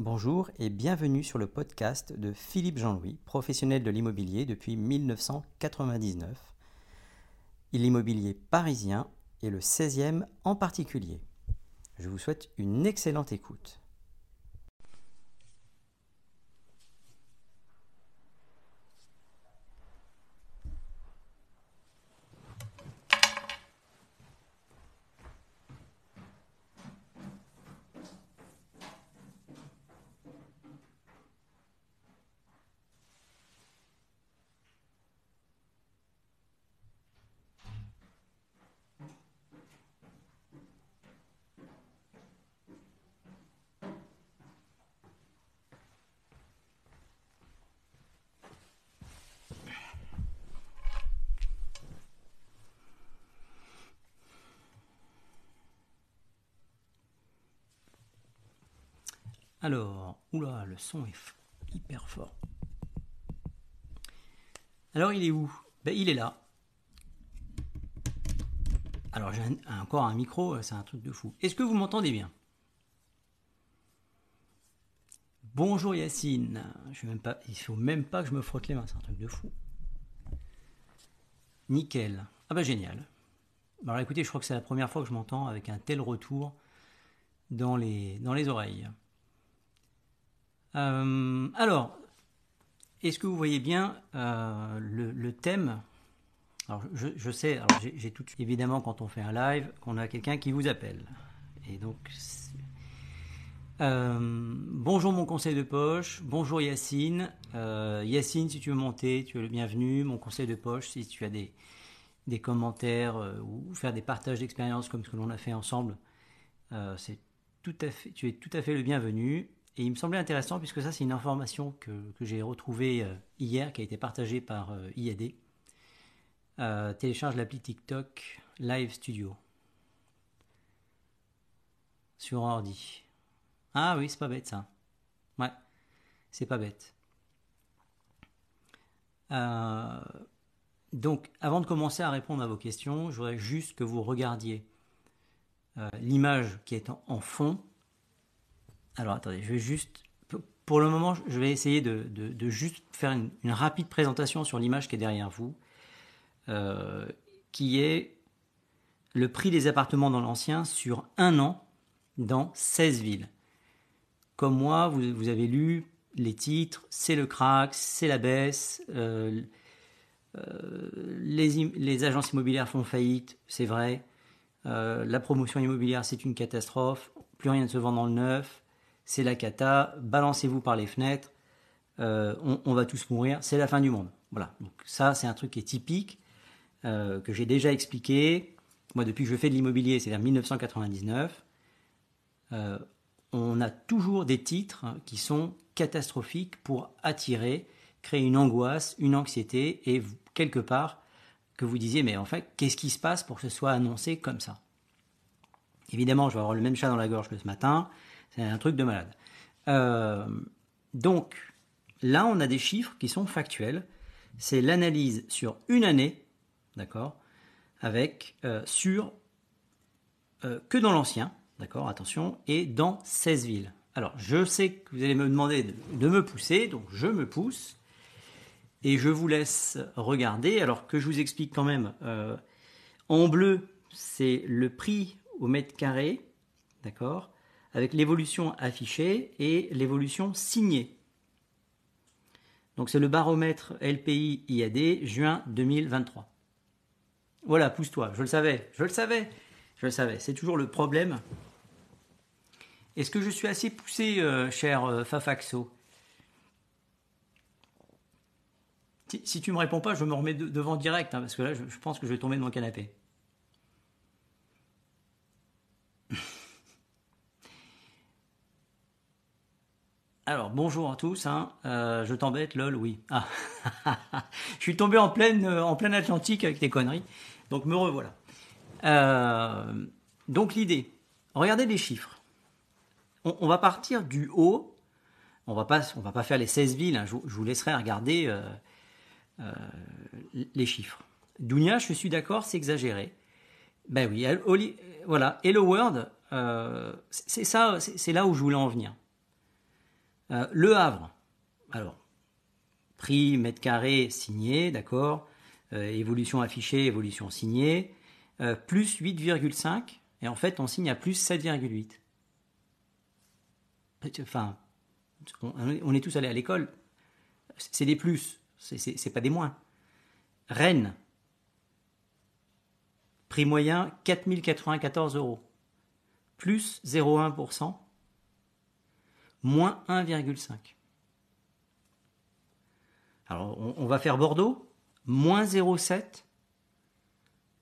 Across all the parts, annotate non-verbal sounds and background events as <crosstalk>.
Bonjour et bienvenue sur le podcast de Philippe Jean-Louis, professionnel de l'immobilier depuis 1999. L'immobilier parisien et le 16e en particulier. Je vous souhaite une excellente écoute. Alors, oula, le son est hyper fort. Alors, il est où? Ben, Il est là. Alors, j'ai encore un micro, c'est un truc de fou. Est-ce que vous m'entendez bien? Bonjour Yacine. Je même pas, il ne faut même pas que je me frotte les mains, c'est un truc de fou. Nickel. Ah bah génial. Alors écoutez, je crois que c'est la première fois que je m'entends avec un tel retour dans les oreilles. Euh, alors, est-ce que vous voyez bien euh, le, thème? Alors, je, sais, j'ai tout évidemment quand on fait un live, qu'on a quelqu'un qui vous appelle. Et donc, euh, bonjour mon conseil de poche, bonjour Yacine. Yacine, si tu veux monter, tu es le bienvenu. Mon conseil de poche, si tu as des, des commentaires ou faire des partages d'expérience comme ce que l'on a fait ensemble, c'est tout à fait, tu es tout à fait le bienvenu. Et il me semblait intéressant, puisque ça c'est une information que, j'ai retrouvée euh, hier, qui a été partagée par euh, IAD. Euh, télécharge l'appli TikTok Live Studio. Sur ordi. Ah oui, c'est pas bête ça. Ouais, c'est pas bête. donc, avant de commencer à répondre à vos questions, je voudrais juste que vous regardiez l'image qui est en fond alors attendez, je vais juste. Pour le moment, je vais essayer de, juste faire une, rapide présentation sur l'image qui est derrière vous, euh, qui est le prix des appartements dans l'ancien sur un an dans 16 villes. Comme moi, vous, avez lu les titres, c'est le crack, c'est la baisse, euh, euh, les, les, agences immobilières font faillite, c'est vrai, la promotion immobilière c'est une catastrophe, plus rien ne se vend dans le neuf, c'est la cata, balancez-vous par les fenêtres, euh, on, va tous mourir, c'est la fin du monde. Voilà, donc ça c'est un truc qui est typique, euh, que j'ai déjà expliqué. Moi depuis que je fais de l'immobilier, c'est-à-dire 1999, euh, on a toujours des titres qui sont catastrophiques pour attirer, créer une angoisse, une anxiété, et quelque part que vous disiez, mais en fait, qu'est-ce qui se passe pour que ce soit annoncé comme ça? Évidemment, je vais avoir le même chat dans la gorge que ce matin. Un truc de malade. Euh, donc, là, on a des chiffres qui sont factuels. C'est l'analyse sur une année, d'accord, avec euh, sur euh, que dans l'ancien, d'accord, attention, et dans 16 villes. Alors, je sais que vous allez me demander de, me pousser, donc je me pousse. Et je vous laisse regarder, alors que je vous explique quand même. en bleu, c'est le prix au mètre carré, d'accord avec l'évolution affichée et l'évolution signée. Donc c'est le baromètre LPI IAD juin 2023. Voilà, pousse-toi, je le savais, je le savais, je le savais, c'est toujours le problème. Est-ce que je suis assez poussé, euh, cher euh, Fafaxo? Si, tu ne me réponds pas, je me remets devant direct, hein, parce que là, je pense que je vais tomber de mon canapé. Alors, bonjour à tous. Hein. Euh, je t'embête, lol, oui. Ah. <laughs> je suis tombé en pleine, euh, en Atlantique avec tes conneries. Donc, me revoilà. Euh, donc, l'idée, regardez les chiffres. On, va partir du haut. On va pas, on va pas faire les 16 villes. Hein. Je, vous laisserai regarder les chiffres. Dounia, je suis d'accord, c'est exagéré. Ben oui, voilà. Hello World, c'est ça, c'est là où je voulais en venir. Euh, le Havre, alors, prix mètre carré signé, d'accord, euh, évolution affichée, évolution signée, euh, plus 8,5, et en fait on signe à plus 7,8. Enfin, on est tous allés à l'école, c'est des plus, c'est pas des moins. Rennes, prix moyen 4094 euros, plus 0,1%, moins 1,5. Alors on, va faire Bordeaux, moins 0,7,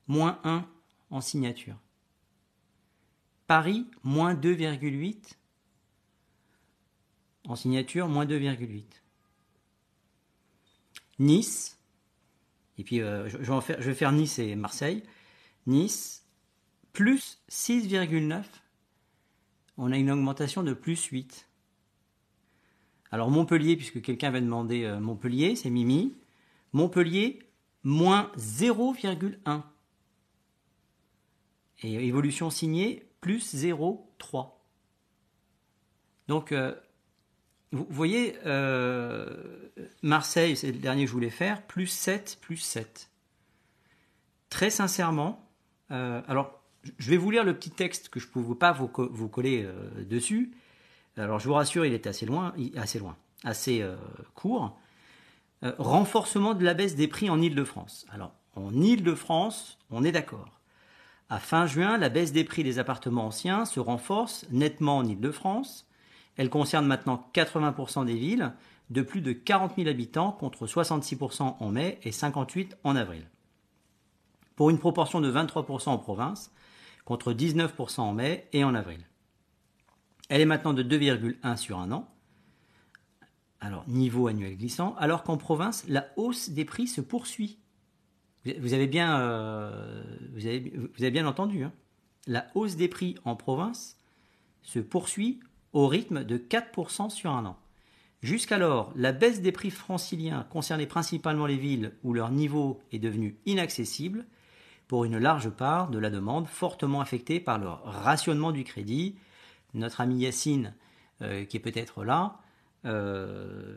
moins 1 en signature. Paris, moins 2,8 en signature, moins 2,8. Nice, et puis euh, je, je vais faire Nice et Marseille. Nice, plus 6,9. On a une augmentation de plus 8. Alors Montpellier, puisque quelqu'un va demander euh, Montpellier, c'est Mimi. Montpellier, moins 0,1. Et évolution signée, plus 0,3. Donc, euh, vous voyez, euh, Marseille, c'est le dernier que je voulais faire, plus 7, plus 7. Très sincèrement, alors je vais vous lire le petit texte que je ne pouvais pas vous, vous coller dessus. Alors je vous rassure, il est assez loin, assez loin, assez euh, court. Euh, renforcement de la baisse des prix en Ile-de-France. Alors en Ile-de-France, on est d'accord. À fin juin, la baisse des prix des appartements anciens se renforce nettement en Ile-de-France. Elle concerne maintenant 80% des villes de plus de 40 000 habitants contre 66% en mai et 58% en avril. Pour une proportion de 23% en province contre 19% en mai et en avril. Elle est maintenant de 2,1 sur un an. Alors, niveau annuel glissant, alors qu'en province, la hausse des prix se poursuit. Vous avez bien, euh, bien entendu. Hein. la hausse des prix en province se poursuit au rythme de 4% sur un an. Jusqu'alors, la baisse des prix franciliens concernait principalement les villes où leur niveau est devenu inaccessible pour une large part de la demande fortement affectée par le rationnement du crédit notre ami Yacine, euh, qui est peut-être là, euh,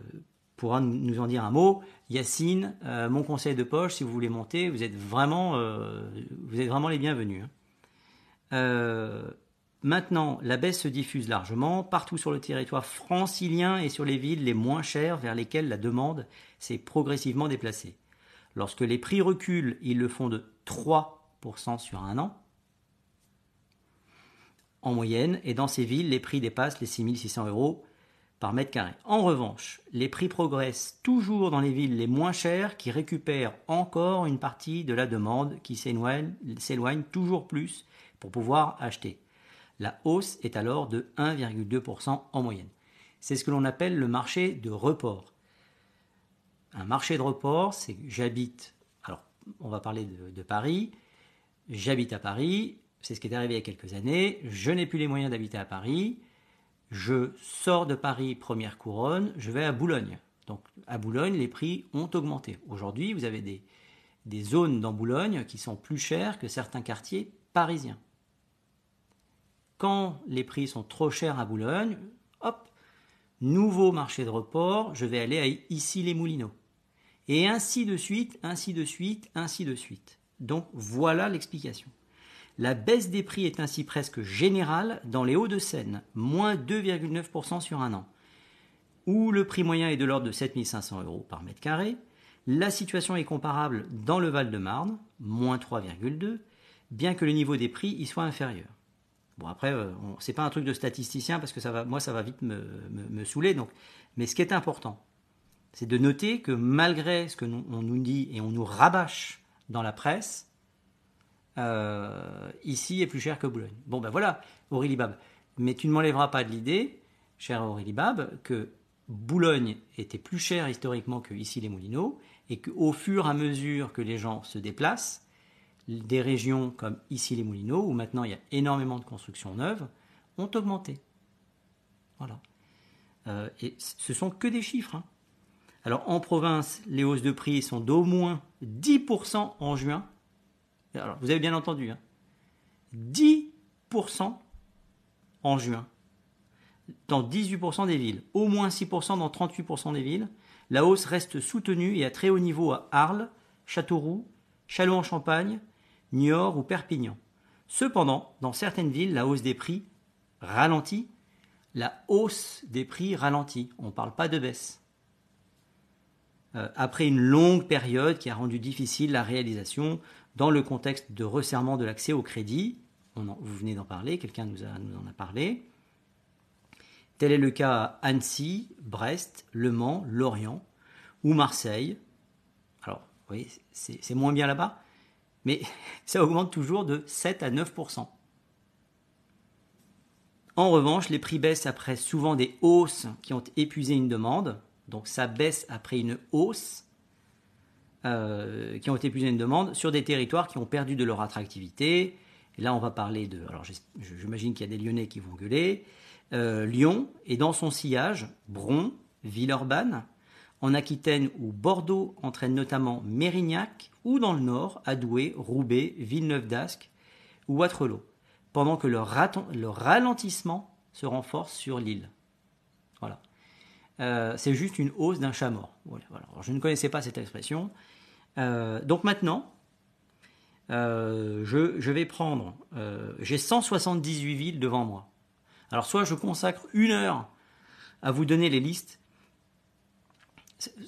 pourra nous en dire un mot. Yacine, euh, mon conseil de poche, si vous voulez monter, vous êtes vraiment, vous êtes vraiment les bienvenus. Hein. maintenant, la baisse se diffuse largement partout sur le territoire francilien et sur les villes les moins chères vers lesquelles la demande s'est progressivement déplacée. Lorsque les prix reculent, ils le font de 3% sur un an en moyenne, et dans ces villes, les prix dépassent les 6600 euros par mètre carré. En revanche, les prix progressent toujours dans les villes les moins chères qui récupèrent encore une partie de la demande qui s'éloigne toujours plus pour pouvoir acheter. La hausse est alors de 1,2% en moyenne. C'est ce que l'on appelle le marché de report. Un marché de report, c'est j'habite, alors on va parler de, de Paris, j'habite à Paris, c'est ce qui est arrivé il y a quelques années. Je n'ai plus les moyens d'habiter à Paris. Je sors de Paris, première couronne, je vais à Boulogne. Donc à Boulogne, les prix ont augmenté. Aujourd'hui, vous avez des, des zones dans Boulogne qui sont plus chères que certains quartiers parisiens. Quand les prix sont trop chers à Boulogne, hop, nouveau marché de report, je vais aller à ici les Moulineaux. Et ainsi de suite, ainsi de suite, ainsi de suite. Donc voilà l'explication. La baisse des prix est ainsi presque générale dans les Hauts-de-Seine, moins 2,9% sur un an, où le prix moyen est de l'ordre de 7500 euros par mètre carré. La situation est comparable dans le Val-de-Marne, moins 3,2, bien que le niveau des prix y soit inférieur. Bon après, euh, c'est pas un truc de statisticien parce que ça va, moi ça va vite me, me, saouler. Donc, mais ce qui est important, c'est de noter que malgré ce que on nous dit et on nous rabâche dans la presse, euh, ici est plus cher que Boulogne. Bon ben voilà, Aurélie Bab. Mais tu ne m'enlèveras pas de l'idée, cher Aurélie Bab, que Boulogne était plus cher historiquement que ici les Moulineaux, et qu'au fur et à mesure que les gens se déplacent, des régions comme ici les Moulineaux, où maintenant il y a énormément de constructions neuves, ont augmenté. Voilà. Euh, et ce sont que des chiffres. Hein. Alors en province, les hausses de prix sont d'au moins 10% en juin alors, vous avez bien entendu, 10% hein. en juin. dans 18% des villes, au moins 6% dans 38% des villes. La hausse reste soutenue et à très haut niveau à Arles, Châteauroux, Châlons-en-Champagne, Niort ou Perpignan. Cependant, dans certaines villes, la hausse des prix ralentit. La hausse des prix ralentit. On ne parle pas de baisse. Euh, après une longue période qui a rendu difficile la réalisation dans le contexte de resserrement de l'accès au crédit, vous venez d'en parler, quelqu'un nous, en a parlé. Tel est le cas à Annecy, Brest, Le Mans, Lorient ou Marseille. Alors, vous voyez, c'est moins bien là-bas, mais <laughs> ça augmente toujours de 7 à 9% En revanche, les prix baissent après souvent des hausses qui ont épuisé une demande. Donc ça baisse après une hausse euh, qui ont épuisé une demande sur des territoires qui ont perdu de leur attractivité. Là, on va parler de. Alors, j'imagine qu'il y a des Lyonnais qui vont gueuler. Euh, Lyon et dans son sillage, Bron, Villeurbanne, en Aquitaine où Bordeaux entraîne notamment Mérignac, ou dans le nord, Adoué, Roubaix, Villeneuve d'Ascq ou Waterloo, pendant que le, ralentissement se renforce sur l'île. Euh, c'est juste une hausse d'un chat mort. Je ne connaissais pas cette expression. Euh, donc maintenant, euh, je, vais prendre. J'ai 178 villes devant moi. Alors soit je consacre une heure à vous donner les listes,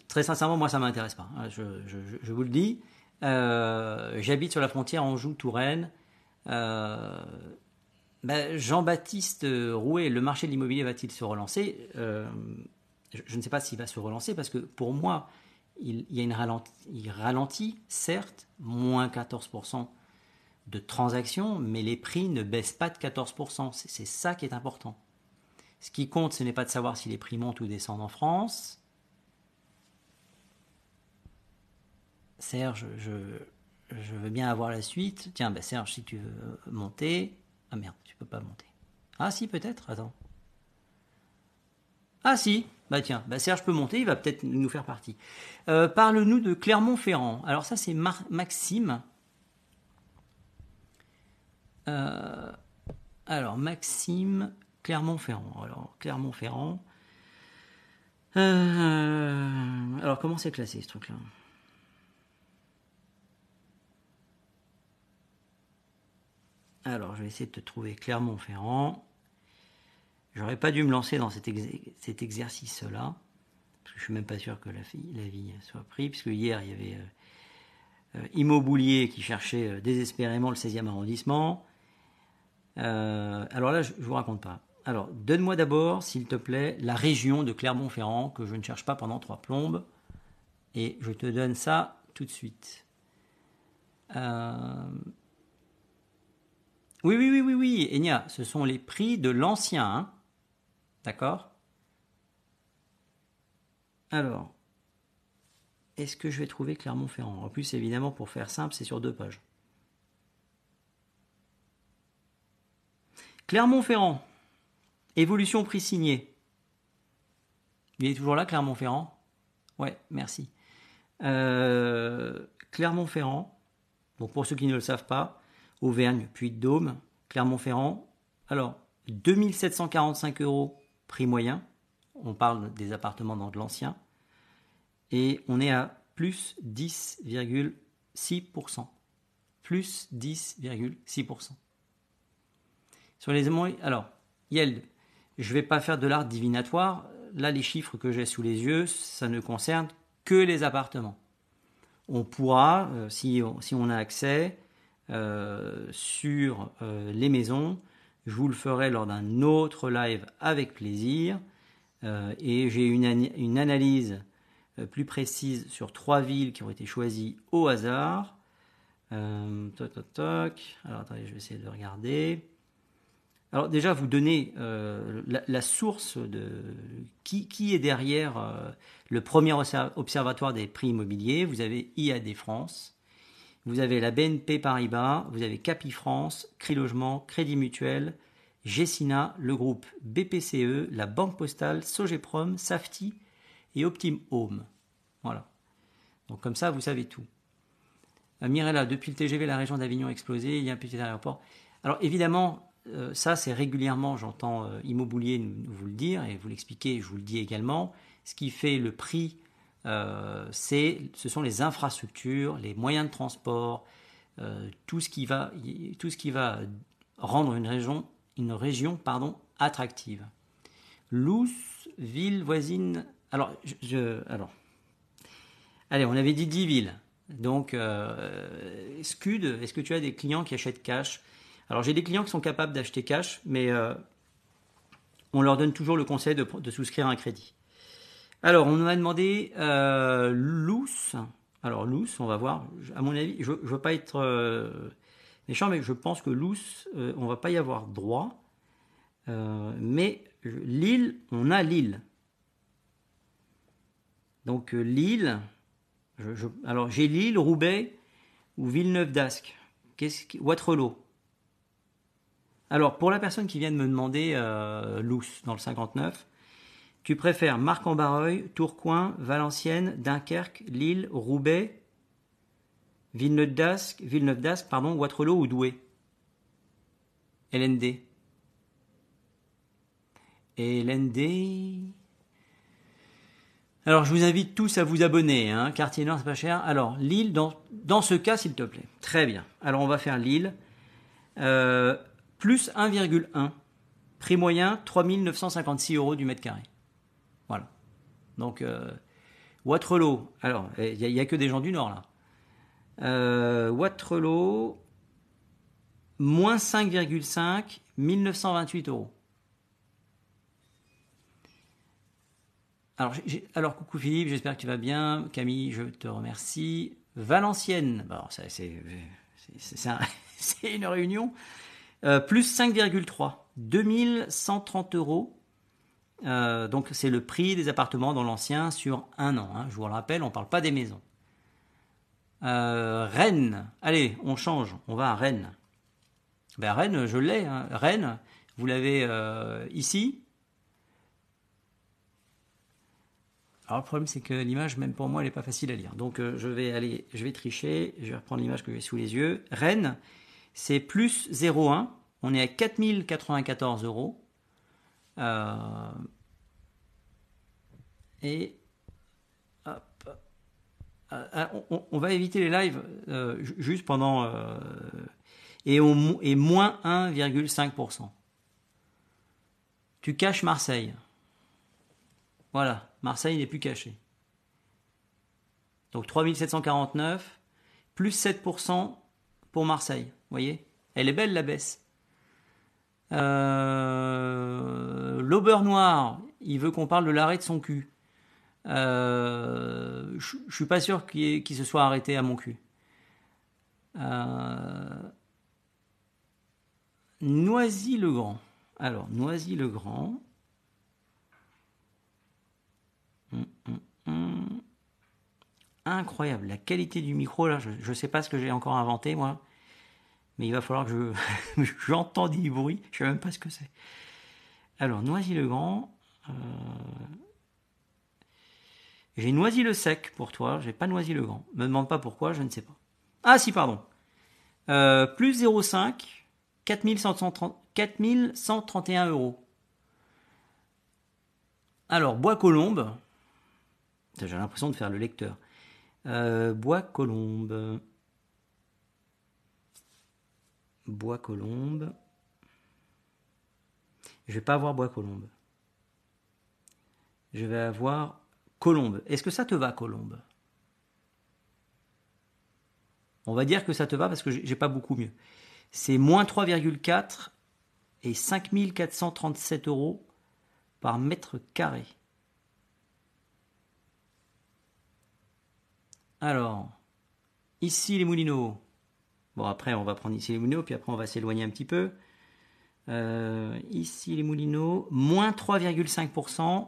Très sincèrement, moi, ça ne m'intéresse pas. Hein, je, vous le dis. J'habite sur la frontière Anjou-Touraine. Ben, Jean-Baptiste Rouet, le marché de l'immobilier va-t-il se relancer? Je, ne sais pas s'il va se relancer parce que pour moi, il, y a une il ralentit, certes, moins 14% de transactions, mais les prix ne baissent pas de 14%. C'est ça qui est important. Ce qui compte, ce n'est pas de savoir si les prix montent ou descendent en France, Serge, je, veux bien avoir la suite. Tiens, bah Serge, si tu veux monter. Ah merde, tu peux pas monter. Ah si, peut-être, attends. Ah si, bah tiens, bah Serge peut monter, il va peut-être nous faire partie. Euh, parle-nous de Clermont-Ferrand. Alors ça, c'est Maxime. Euh, alors, Maxime, Clermont-Ferrand. Alors, Clermont-Ferrand. Euh, alors, comment c'est classé ce truc-là? Alors, je vais essayer de te trouver Clermont-Ferrand. J'aurais pas dû me lancer dans cet, exercice-là, parce que je suis même pas sûr que la, vie soit prise, puisque hier, il y avait euh, euh, qui cherchait euh, désespérément le 16e arrondissement. alors là, je, ne vous raconte pas. Alors, donne-moi d'abord, s'il te plaît, la région de Clermont-Ferrand, que je ne cherche pas pendant trois plombes, et je te donne ça tout de suite. Oui, oui, oui, oui, oui, Enya, ce sont les prix de l'ancien. Hein. D'accord? Alors, est-ce que je vais trouver Clermont-Ferrand? En plus, évidemment, pour faire simple, c'est sur deux pages. Clermont-Ferrand, évolution prix signé. Il est toujours là, Clermont-Ferrand? Ouais, merci. Euh, Clermont-Ferrand, pour ceux qui ne le savent pas, Auvergne, puis Dôme, Clermont-Ferrand. Alors, 2745 euros prix moyen. On parle des appartements dans de l'ancien. Et on est à plus 10,6%. Plus 10,6%. Sur les alors, Yeld, je ne vais pas faire de l'art divinatoire. Là, les chiffres que j'ai sous les yeux, ça ne concerne que les appartements. On pourra, euh, si, si on a accès, euh, sur euh, les maisons. Je vous le ferai lors d'un autre live avec plaisir. Euh, et j'ai une, analyse plus précise sur trois villes qui ont été choisies au hasard. toc. Alors attendez, je vais essayer de regarder. Alors déjà, vous donnez la, source de qui est derrière le premier observatoire des prix immobiliers. Vous avez IAD France, vous avez la BNP Paribas, vous avez Capifrance, Crilogement, Crédit Mutuel, Gessina, le groupe BPCE, la Banque Postale, Sogeprom, Safety et Optim Home. Voilà. Donc comme ça, vous savez tout. Euh, Mirella, depuis le TGV, la région d'Avignon a explosé, il y a un petit aéroport. Alors évidemment, euh, ça c'est régulièrement, j'entends euh, Immobilier vous le dire et vous l'expliquer, je vous le dis également, ce qui fait le prix, c'est, ce sont les infrastructures, les moyens de transport, tout ce qui va, tout ce qui va rendre une région, une région pardon, attractive. Lous, ville voisine. Alors, je, alors, allez, on avait dit 10 villes. Donc, euh, Scud, est-ce que tu as des clients qui achètent cash? Alors, j'ai des clients qui sont capables d'acheter cash, mais euh, on leur donne toujours le conseil de, souscrire un crédit. Alors, on m'a demandé euh, Loose. Alors, Loose, on va voir. À mon avis, je ne veux pas être euh, méchant, mais je pense que Loose, on va pas y avoir droit. mais Lille, on a Lille. Donc, Lille alors j'ai Lille, Roubaix ou Villeneuve d'Ascq. Qu'est-ce Waterloo. Alors pour la personne qui vient de me demander euh, dans le 59, tu préfères Marc-en-Barreuil, Tourcoing, Valenciennes, Dunkerque, Lille, Roubaix, Villeneuve d'Ascq, Villeneuve pardon, Waterloo ou Douai? LND. LND. Alors, je vous invite tous à vous abonner. Hein. Quartier Nord, c'est pas cher. Alors, Lille, dans, dans ce cas, s'il te plaît. Très bien. Alors, on va faire Lille. Euh, plus 1,1. Prix moyen, 3956 euros du mètre carré. Donc, euh, Waterloo. Alors, il n'y a, que des gens du Nord, là. Euh, Waterloo, moins 5,5, 1928 euros. Alors, coucou Philippe, j'espère que tu vas bien. Camille, je te remercie. Valenciennes, bon, <laughs> c'est une réunion. Euh, plus 5,3, 2130 euros. Euh, donc c'est le prix des appartements dans l'ancien sur un an. Hein. Je vous le rappelle, on ne parle pas des maisons. Euh, Rennes, allez, on change, on va à Rennes. Ben, Rennes, je l'ai. Hein. Rennes, vous l'avez ici, Alors le problème c'est que l'image, même pour moi, elle n'est pas facile à lire. Donc euh, je vais aller, je vais tricher, je vais reprendre l'image que j'ai sous les yeux. Rennes, c'est plus 0,1. On est à 4094 euros. Euh, et hop, euh, on, va éviter les lives juste pendant et, et moins 1,5%. Tu caches Marseille. Voilà, Marseille n'est plus caché. Donc 3749, plus 7% pour Marseille. Vous voyez? Elle est belle la baisse. Euh, L'Aubeur Noir, il veut qu'on parle de l'arrêt de son cul. Euh, je suis pas sûr qu'il se soit arrêté à mon cul. Euh, Noisy-le-Grand. Alors, Noisy-le-Grand. Incroyable, la qualité du micro là, je ne sais pas ce que j'ai encore inventé moi, mais il va falloir que je <laughs> j'entends du bruit, je sais même pas ce que c'est. Alors Noisy-le-Grand, euh, j'ai Noisy-le-Sec pour toi, j'ai pas Noisy-le-Grand. Me demande pas pourquoi, je ne sais pas. Ah si, pardon. Euh, plus 0,5, 4131 euros. Alors, Bois-Colombes, j'ai l'impression de faire le lecteur. Euh, bois colombe. Bois colombe. Je vais pas avoir bois colombe. Je vais avoir colombe. Est-ce que ça te va, colombe On va dire que ça te va parce que j'ai pas beaucoup mieux. C'est moins 3,4 et 5437 euros par mètre carré. Alors, ici les moulineaux. Bon, après, on va prendre ici les moulineaux, puis après, on va s'éloigner un petit peu. Euh, ici les moulineaux, moins 3,5%,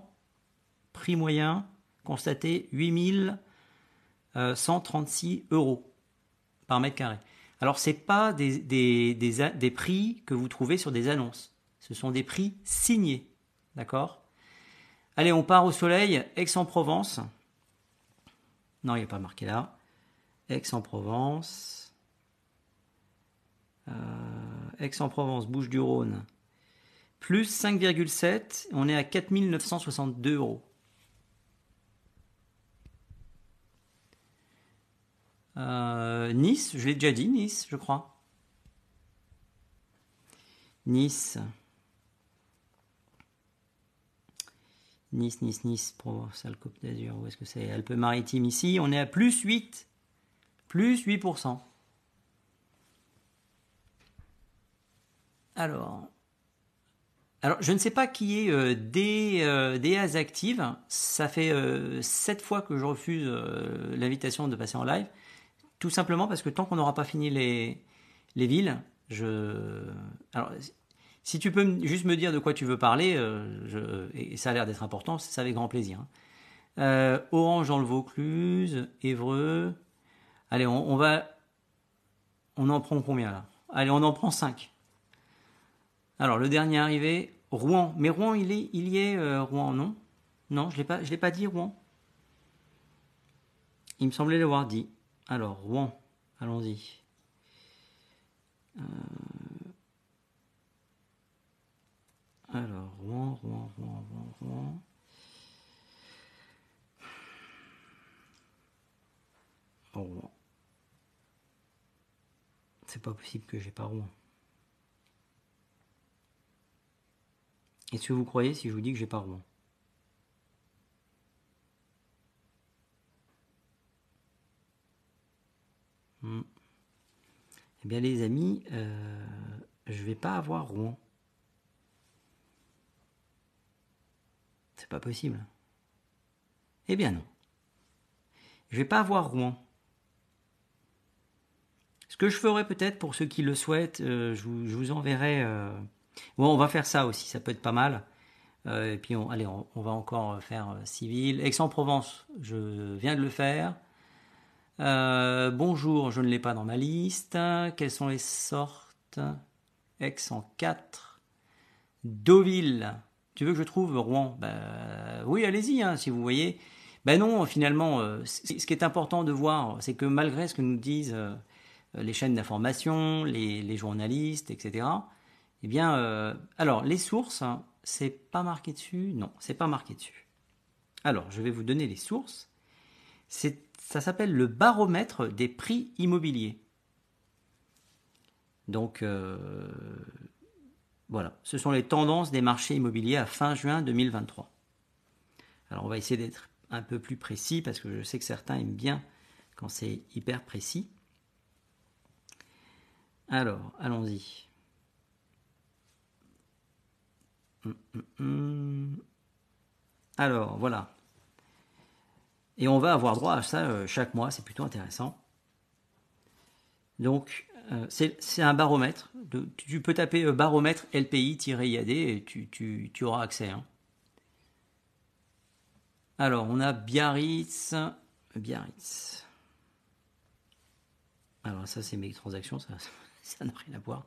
prix moyen constaté 8136 euros par mètre carré. Alors, ce n'est pas des, des, des, prix que vous trouvez sur des annonces. Ce sont des prix signés. D'accord? Allez, on part au soleil, Aix-en-Provence. Non, il n'y a pas marqué là. Aix-en-Provence. Euh, Aix-en-Provence, Bouches-du-Rhône, plus 5,7. On est à 4962 euros. Euh, nice, je l'ai déjà dit, Nice, je crois. Nice. Nice, Nice, Nice, Provençal, Côte d'Azur, où est-ce que c'est? Alpes-Maritimes ici, on est à plus 8. Plus 8%. Alors, alors, je ne sais pas qui est euh, des, euh, Active. Ça fait euh, sept fois que je refuse euh, l'invitation de passer en live. Tout simplement parce que tant qu'on n'aura pas fini les, les villes, je. Alors, si tu peux juste me dire de quoi tu veux parler, je, et ça a l'air d'être important, ça avec grand plaisir. Hein. Orange dans le Vaucluse, Évreux. Allez, on, on, va. On en prend combien là? Allez, on en prend 5. Alors, le dernier arrivé, Rouen. Mais Rouen, il, est, il y est, euh, Rouen, non? Non, je ne l'ai pas dit, Rouen? Il me semblait l'avoir dit. Alors, Rouen, allons-y. Euh, alors, Rouen, Rouen, Rouen, Rouen, Rouen. Rouen. C'est pas possible que j'ai pas Rouen. Est-ce que vous croyez si je vous dis que j'ai pas Rouen hmm. Eh bien les amis, euh, je vais pas avoir Rouen. C'est pas possible. Eh bien non. Je vais pas avoir Rouen. Ce que je ferai peut-être pour ceux qui le souhaitent, euh, je, vous, enverrai euh, Bon, on va faire ça aussi, ça peut être pas mal. Euh, et puis, on, allez, on, va encore faire euh, civil. Aix-en-Provence, je viens de le faire. Euh, bonjour, je ne l'ai pas dans ma liste. Quelles sont les sortes Aix en 4. Deauville. Tu veux que je trouve Rouen? Ben, Oui, allez-y, hein, si vous voyez. Ben non, finalement, ce qui est important de voir, c'est que malgré ce que nous disent les chaînes d'information, les, journalistes, etc., eh bien, euh, alors, les sources, hein, c'est pas marqué dessus? Non, c'est pas marqué dessus. Alors, je vais vous donner les sources. Ça s'appelle le baromètre des prix immobiliers. Donc, euh, voilà, ce sont les tendances des marchés immobiliers à fin juin 2023. Alors, on va essayer d'être un peu plus précis parce que je sais que certains aiment bien quand c'est hyper précis. Alors, allons-y. Alors, voilà. Et on va avoir droit à ça euh, chaque mois, c'est plutôt intéressant. Donc, euh, c'est un baromètre. tu peux taper euh, baromètre LPI-IAD et tu, auras accès. Hein. Alors, on a Biarritz. Biarritz. Alors, ça, c'est mes transactions, ça <laughs> n'a rien à voir.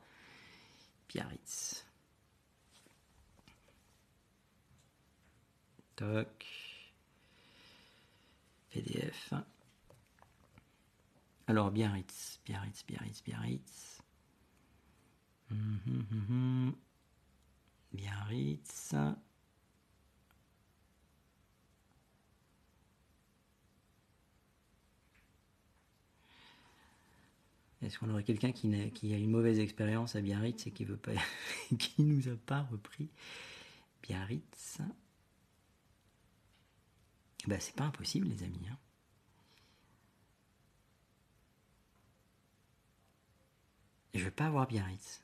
Biarritz. Toc. PDF. Alors, Biarritz, Biarritz, Biarritz, Biarritz. Hum, Biarritz. Est-ce qu'on aurait quelqu'un qui, qui, a une mauvaise expérience à Biarritz et qui veut pas, <laughs> qui nous a pas repris? Biarritz ben, c'est pas impossible, les amis. Hein. Je vais pas avoir Biarritz.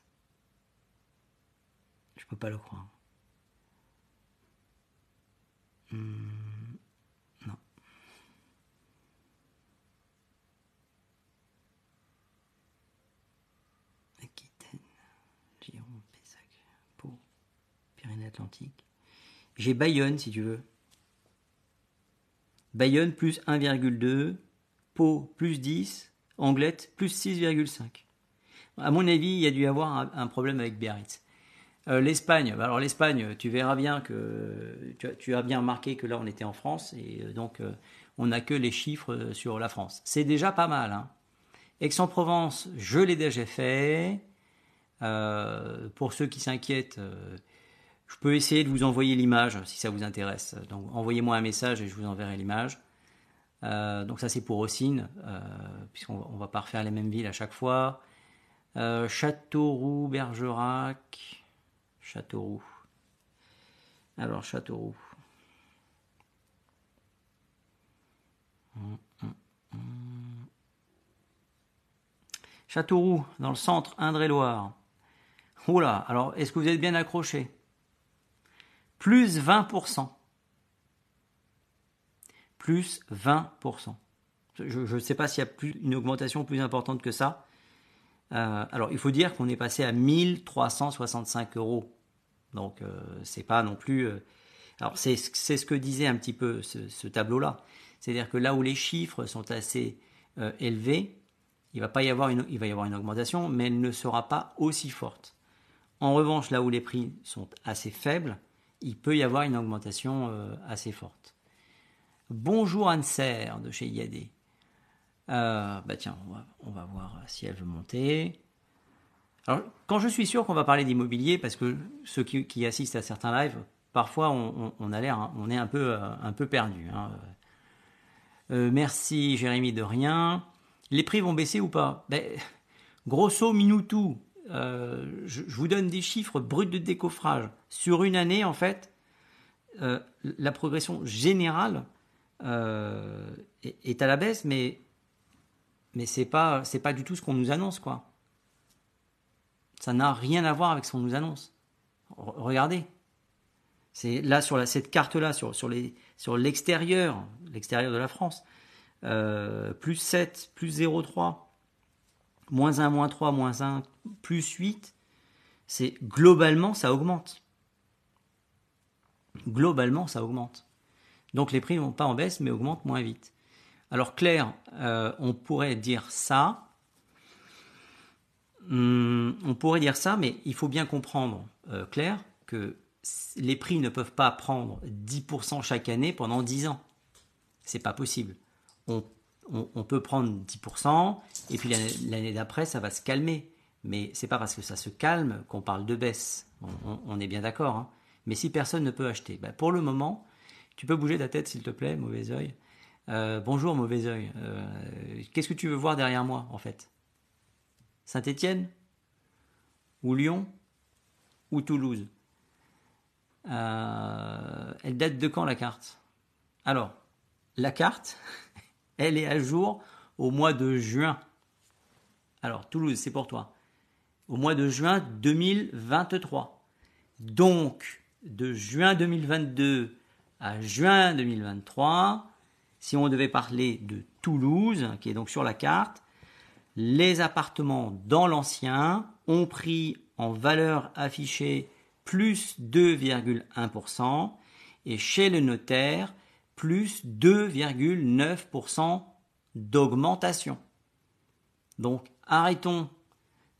Je peux pas le croire. Hmm, non. Aquitaine, Giron, Pessac, Pau, Pyrénées-Atlantiques. J'ai Bayonne si tu veux. Bayonne plus 1,2, Pau plus 10, Anglette plus 6,5. À mon avis, il y a dû avoir un, problème avec Biarritz. Euh, L'Espagne, bah alors l'Espagne, tu verras bien que tu as, bien remarqué que là on était en France et euh, donc euh, on n'a que les chiffres sur la France. C'est déjà pas mal. Hein. Aix-en-Provence, je l'ai déjà fait. pour ceux qui s'inquiètent, je peux essayer de vous envoyer l'image si ça vous intéresse. Donc envoyez-moi un message et je vous enverrai l'image. donc ça c'est pour Ossine, puisqu'on ne va pas refaire les mêmes villes à chaque fois. Châteauroux, Bergerac, Châteauroux. Alors Châteauroux. Châteauroux, dans le centre, Indre-et-Loire. Oula, alors est-ce que vous êtes bien accroché? Plus 20%. Plus 20%. Je ne sais pas s'il y a une augmentation plus importante que ça. Euh, alors, il faut dire qu'on est passé à 1365 euros. Donc, euh, c'est pas non plus. Euh, alors, c'est ce que disait un petit peu ce tableau-là. C'est-à-dire que là où les chiffres sont assez euh, élevés, il va y avoir une augmentation, mais elle ne sera pas aussi forte. En revanche, là où les prix sont assez faibles, il peut y avoir une augmentation euh, assez forte. Bonjour Anser de chez IAD. Euh, bah tiens, on va, voir si elle veut monter. Alors, quand je suis sûr qu'on va parler d'immobilier, parce que ceux qui, assistent à certains lives, parfois on, a l'air, on est un peu, un peu perdu. Hein. Euh, merci Jérémy de rien. Les prix vont baisser ou pas? Ben, Grosso minuto, euh, je, vous donne des chiffres bruts de décoffrage. Sur une année, en fait, euh, la progression générale est, à la baisse, mais, mais c'est pas, c'est pas du tout ce qu'on nous annonce, quoi. Ça n'a rien à voir avec ce qu'on nous annonce. regardez. C'est là sur cette carte-là, sur, sur, les, sur l'extérieur, l'extérieur de la France, euh, plus 7, plus 0,3, moins 1, moins 3, moins 1, plus 8, c'est globalement ça augmente. Globalement ça augmente. Donc les prix ne vont pas en baisse mais augmentent moins vite. Alors Claire, euh, on pourrait dire ça. Hum, on pourrait dire ça, mais il faut bien comprendre, euh, Claire, que les prix ne peuvent pas prendre 10% chaque année pendant 10 ans. C'est pas possible. On, peut prendre 10% et puis l'année d'après, ça va se calmer. Mais c'est pas parce que ça se calme qu'on parle de baisse. On, est bien d'accord. Hein. Mais si personne ne peut acheter, ben, pour le moment, tu peux bouger ta tête s'il te plaît, mauvais oeil. Euh, bonjour, mauvais oeil. Euh, qu'est-ce que tu veux voir derrière moi en fait? Saint-Étienne? Ou Lyon? Ou Toulouse? Euh, elle date de quand la carte? Alors, la carte, <laughs> elle est à jour au mois de juin. Alors, Toulouse, c'est pour toi. Au mois de juin 2023. Donc, de juin 2022 à juin 2023, si on devait parler de Toulouse, qui est donc sur la carte, les appartements dans l'ancien ont pris en valeur affichée plus 2,1% et chez le notaire plus 2,9% d'augmentation. Donc arrêtons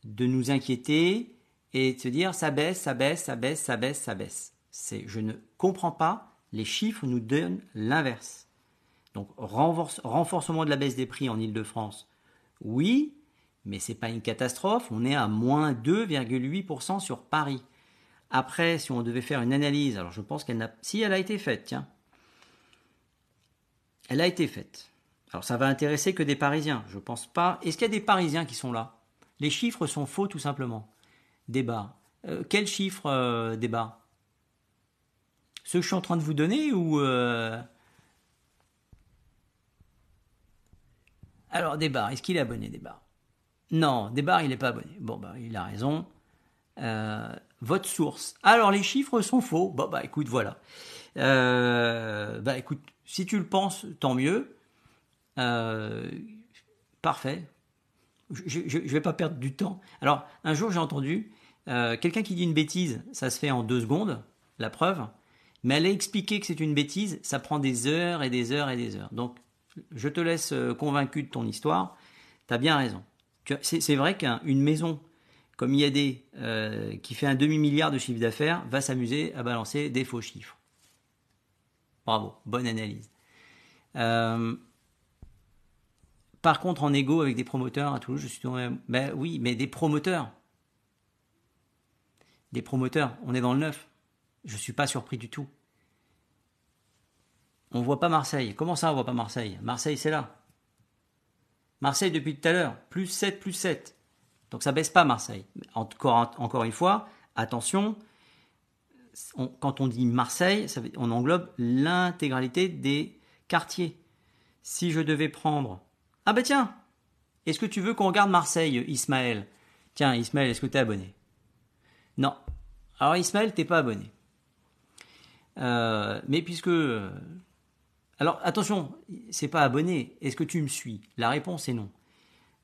de nous inquiéter et de se dire ça baisse, ça baisse, ça baisse, ça baisse, ça baisse. C'est, je ne comprends pas, les chiffres nous donnent l'inverse. Donc renforcement de la baisse des prix en Ile-de-France, oui, mais ce n'est pas une catastrophe, on est à moins 2,8% sur Paris. Après, si on devait faire une analyse, alors je pense qu'elle n'a... Si, elle a été faite, tiens. Elle a été faite. Alors ça va intéresser que des Parisiens, je pense pas. Est-ce qu'il y a des Parisiens qui sont là? Les chiffres sont faux tout simplement. Débat. Euh, quels chiffres euh, débat Ceux que je suis en train de vous donner ou... Euh... Alors débat, est-ce qu'il est abonné débat Non, débat il n'est pas abonné. Bon bah il a raison. Euh, votre source. Alors les chiffres sont faux. Bon bah écoute, voilà. Bah écoute, si tu le penses, tant mieux. Euh, parfait. Je ne vais pas perdre du temps. Alors un jour j'ai entendu quelqu'un qui dit une bêtise, ça se fait en deux secondes, la preuve. Mais aller expliquer que c'est une bêtise, ça prend des heures et des heures et des heures. Donc je te laisse convaincu de ton histoire. Tu as bien raison. C'est vrai qu'une maison comme IAD, euh, qui fait un demi-milliard de chiffre d'affaires, va s'amuser à balancer des faux chiffres. Bravo, bonne analyse. Euh, par contre, en égo avec des promoteurs à Toulouse, je suis tombé. Ben oui, mais des promoteurs. des promoteurs. On est dans le neuf. Je ne suis pas surpris du tout. On ne voit pas Marseille. Comment ça, on ne voit pas Marseille? Marseille, c'est là. Marseille, depuis tout à l'heure, plus 7, plus 7. Donc ça baisse pas Marseille. Encore, encore une fois, attention, quand on dit Marseille, on englobe l'intégralité des quartiers. Si je devais prendre... Ah bah tiens, est-ce que tu veux qu'on regarde Marseille, Ismaël? Tiens, Ismaël, est-ce que tu es abonné? Non. Alors Ismaël, t'es pas abonné. Euh, mais puisque... Alors attention, c'est pas abonné. Est-ce que tu me suis? La réponse est non.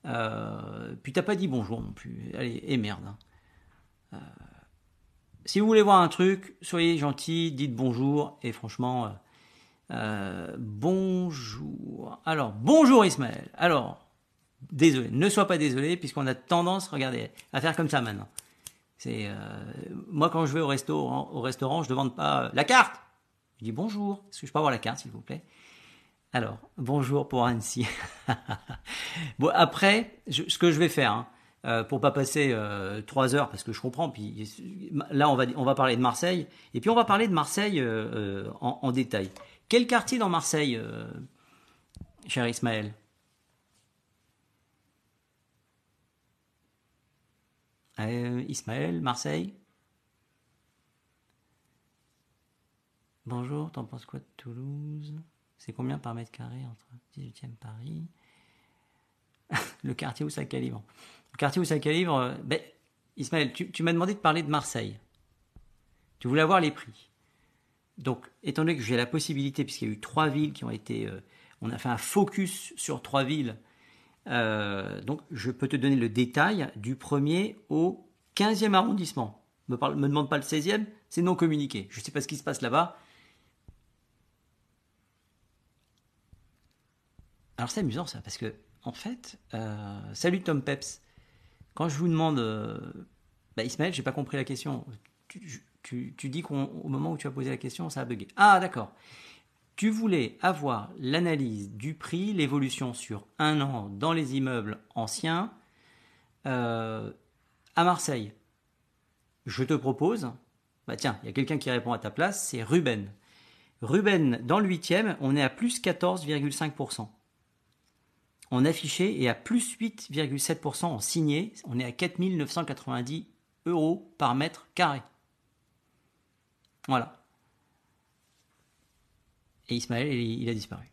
Euh, puis t'as pas dit bonjour non plus. Allez, et merde. Hein. Euh, si vous voulez voir un truc, soyez gentil, dites bonjour. Et franchement, euh, bonjour. Alors, bonjour Ismaël. Alors, désolé, ne sois pas désolé, puisqu'on a tendance, regardez, à faire comme ça maintenant. C'est moi quand je vais au restaurant, au restaurant, je demande pas la carte. Je dis bonjour. Est-ce que je peux avoir la carte, s'il vous plaît? Alors, bonjour pour Annecy. <laughs> bon, après, ce que je vais faire, hein, euh, pour pas passer euh, trois heures, parce que je comprends, là, on va, on va parler de Marseille, et puis on va parler de Marseille euh, en, détail. Quel quartier dans Marseille, cher Ismaël? Ismaël, Marseille? Bonjour, t'en penses quoi de Toulouse? C'est combien par mètre carré entre 18e Paris? <laughs> Le quartier où ça calibre. Le quartier où ça calibre, ben, Ismaël, tu, m'as demandé de parler de Marseille. Tu voulais avoir les prix. Donc, étant donné que j'ai la possibilité, puisqu'il y a eu trois villes qui ont été. Euh, on a fait un focus sur trois villes. Euh, donc, je peux te donner le détail du premier au 15e arrondissement. Me, me demande pas le 16e, c'est non communiqué. Je ne sais pas ce qui se passe là-bas. Alors c'est amusant ça, parce que en fait, euh, salut Tom Peps. Quand je vous demande, euh, bah Ismaël, j'ai pas compris la question. Tu, dis qu'au moment où tu as posé la question, ça a bugué. Ah d'accord. Tu voulais avoir l'analyse du prix, l'évolution sur un an dans les immeubles anciens euh, à Marseille. Je te propose, bah tiens, il y a quelqu'un qui répond à ta place, c'est Ruben. Ruben, dans le 8e, on est à plus 14,5% en affiché et à plus 8,7% en signé. On est à 4990 euros par mètre carré. Voilà. Et Ismaël, il, a disparu.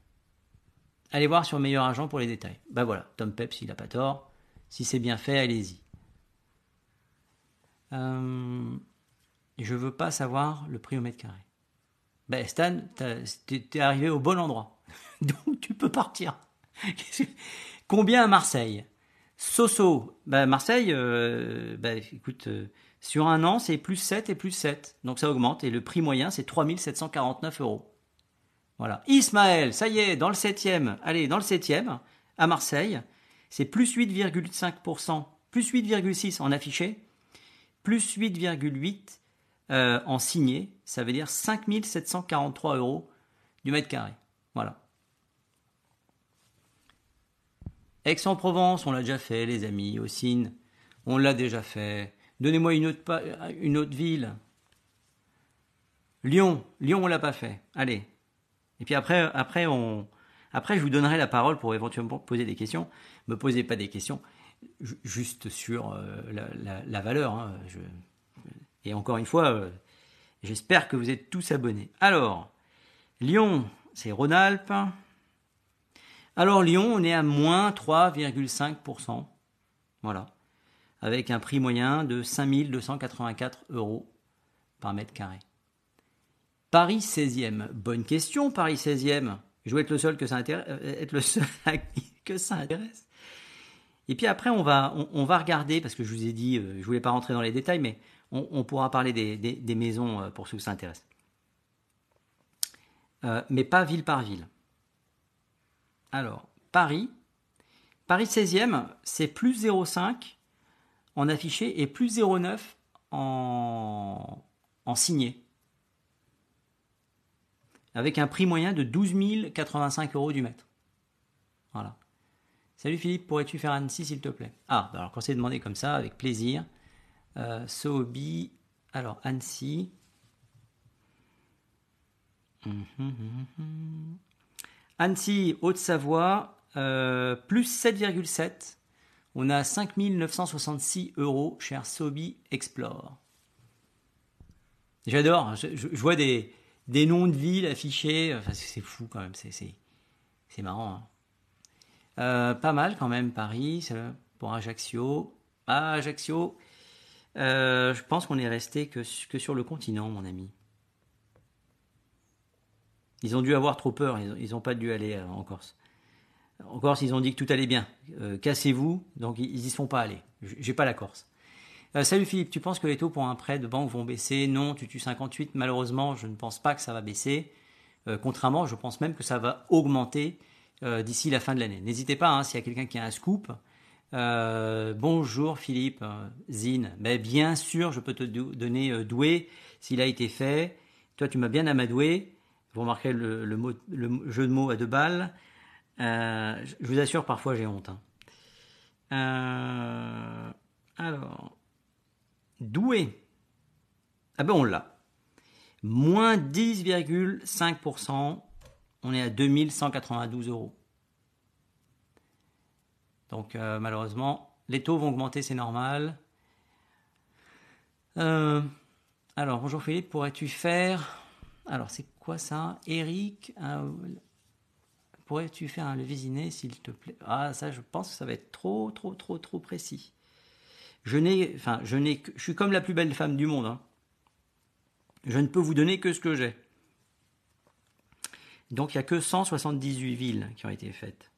Allez voir sur Meilleur Agent pour les détails. Bah voilà, Tom Peps, il n'a pas tort. Si c'est bien fait, allez-y. Euh, je veux pas savoir le prix au mètre carré. Ben Stan, t'es arrivé au bon endroit. <laughs> Donc tu peux partir. <laughs> Combien à Marseille? Soso, bah Marseille, euh, bah, écoute, euh, sur un an, c'est plus 7 et plus 7. Donc ça augmente. Et le prix moyen, c'est 3749 euros. Voilà. Ismaël, ça y est, dans le 7e. Allez, dans le 7e, à Marseille, c'est plus 8,5%, plus 8,6% en affiché, plus 8,8 euh, en signé. Ça veut dire 5743 euros du mètre carré. Voilà. Aix-en-Provence, on l'a déjà fait, les amis. Ossine, on l'a déjà fait. Donnez-moi une autre, ville. Lyon, Lyon, on l'a pas fait. Allez. Et puis après, après, on, après, je vous donnerai la parole pour éventuellement poser des questions. Me posez pas des questions, juste sur euh, la, valeur. Hein. et encore une fois, euh, j'espère que vous êtes tous abonnés. Alors, Lyon, c'est Rhône-Alpes. Alors Lyon, on est à moins 3,5%. Voilà. Avec un prix moyen de 5284 euros par mètre carré. Paris 16e. Bonne question, Paris 16e. Je vais être le seul que ça intéresse, euh, <laughs> ça intéresse. Et puis après, on va, regarder, parce que je vous ai dit, euh, je voulais pas rentrer dans les détails, mais on, pourra parler des, maisons euh, pour ceux que ça intéresse. mais pas ville par ville. Alors, Paris. Paris 16e, c'est plus 0,5 en affiché et plus 0,9 en, en signé. Avec un prix moyen de 12 085 euros du mètre. Voilà. Salut Philippe, pourrais-tu faire Annecy s'il te plaît? Ah, bah alors quand c'est demandé comme ça, avec plaisir. Euh, Sobi Alors, Annecy. Hum, hum, hum, Annecy, Haute-Savoie, euh, plus 7,7. On a 5966 euros cher Sobi Explore. J'adore, je, vois des, noms de villes affichés, c'est fou quand même, c'est marrant. Hein. Euh, pas mal quand même, Paris, pour Ajaccio. Ah, Ajaccio, euh, je pense qu'on est resté que sur le continent, mon ami. Ils ont dû avoir trop peur, ils n'ont pas dû aller euh, en Corse. En Corse, ils ont dit que tout allait bien. Euh, cassez-vous, donc ils y sont pas allés. J'ai pas la Corse. Euh, salut Philippe, tu penses que les taux pour un prêt de banque vont baisser? Non, tu tues 58. Malheureusement, je ne pense pas que ça va baisser. contrairement, je pense même que ça va augmenter d'ici la fin de l'année. N'hésitez pas, hein, s'il y a quelqu'un qui a un scoop. bonjour Philippe, Zine. Bien sûr, je peux te donner doué s'il a été fait. Toi, tu m'as bien amadoué. Vous remarquez le, jeu de mots à deux balles. Euh, je vous assure, parfois j'ai honte. Hein. Euh, alors, doué. Ah ben on l'a. Moins 10,5%. On est à 2192 euros. Donc euh, malheureusement, les taux vont augmenter, c'est normal. alors, bonjour Philippe, pourrais-tu faire... Alors, c'est ça? Eric, pourrais-tu faire un leviziné, s'il te plaît? Ah, ça, je pense que ça va être trop, trop, trop, trop précis. Je n'ai, enfin, je n'ai, je suis comme la plus belle femme du monde. Hein. Je ne peux vous donner que ce que j'ai. Donc, il n'y a que 178 villes qui ont été faites.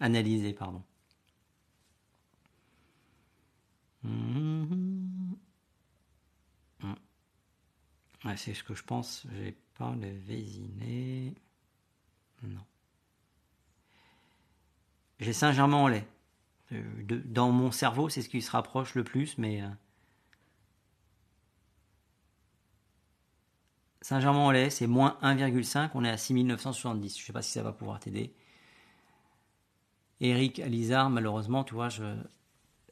Analysées, pardon. Mmh. C'est ce que je pense. J'ai le Vésiné. Non. J'ai Saint-Germain-en-Laye. Euh, dans mon cerveau, c'est ce qui se rapproche le plus, mais. Euh, Saint-Germain-en-Laye, c'est moins 1,5. On est à 6970. Je ne sais pas si ça va pouvoir t'aider. Eric Alizard, malheureusement, tu vois,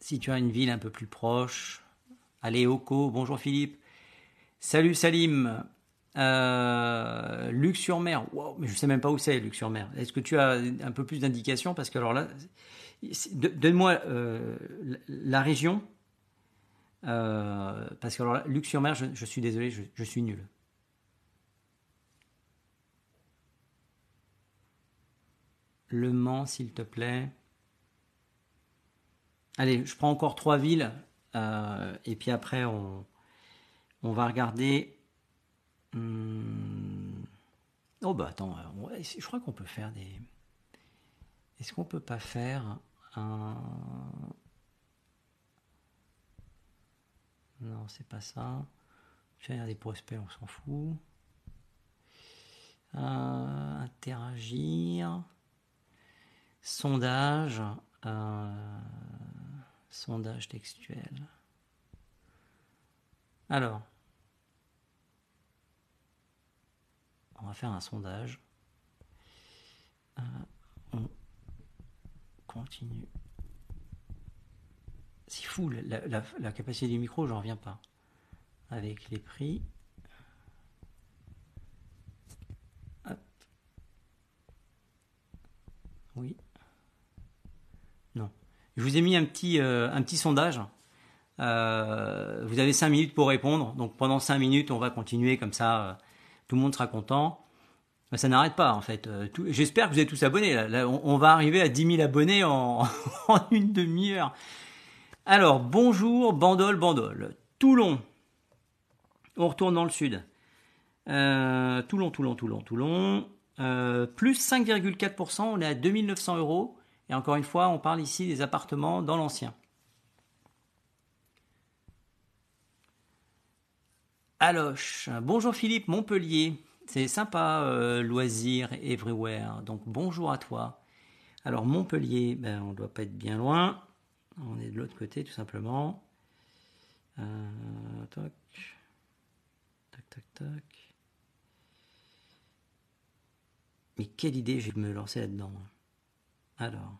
si tu as une ville un peu plus proche. Allez, Oko. Bonjour Philippe. Salut Salim. Euh, Luc-sur-Mer, mais je sais même pas où c'est Luc-sur-Mer. Est-ce que tu as un peu plus d'indications? Parce que alors là, donne-moi euh, la région. Euh, parce que alors là, Luc-sur-Mer, je, suis désolé, je, suis nul. Le Mans, s'il te plaît. Allez, je prends encore trois villes. et puis après, on, on va regarder Hmm. Oh bah attends, euh, je crois qu'on peut faire des... Est-ce qu'on peut pas faire un... Non, c'est pas ça. Faire des prospects, on s'en fout. Euh, interagir. Sondage. Euh, sondage textuel. Alors, on va faire un sondage. Euh, on continue. C'est fou, la, capacité du micro, j'en reviens pas. Avec les prix. Oui. Non. Je vous ai mis un petit, euh, sondage. Euh, vous avez 5 minutes pour répondre. Donc pendant 5 minutes, on va continuer comme ça tout le monde sera content. Ça n'arrête pas en fait. Euh, j'espère que vous êtes tous abonnés. On, va arriver à 10 000 abonnés <laughs> en, une demi-heure. Alors, bonjour, Bandol, Bandol. Toulon. On retourne dans le sud. Euh, Toulon, Toulon, Toulon, Toulon. Euh, plus 5,4%, on est à 2900 euros. Et encore une fois, on parle ici des appartements dans l'ancien. Aloche. Bonjour Philippe, Montpellier. C'est sympa, euh, loisir everywhere. Donc bonjour à toi. Alors Montpellier, ben, on ne doit pas être bien loin. On est de l'autre côté tout simplement. Euh, tac. Tac, tac, tac. Mais quelle idée j'ai de me lancer là-dedans. Alors.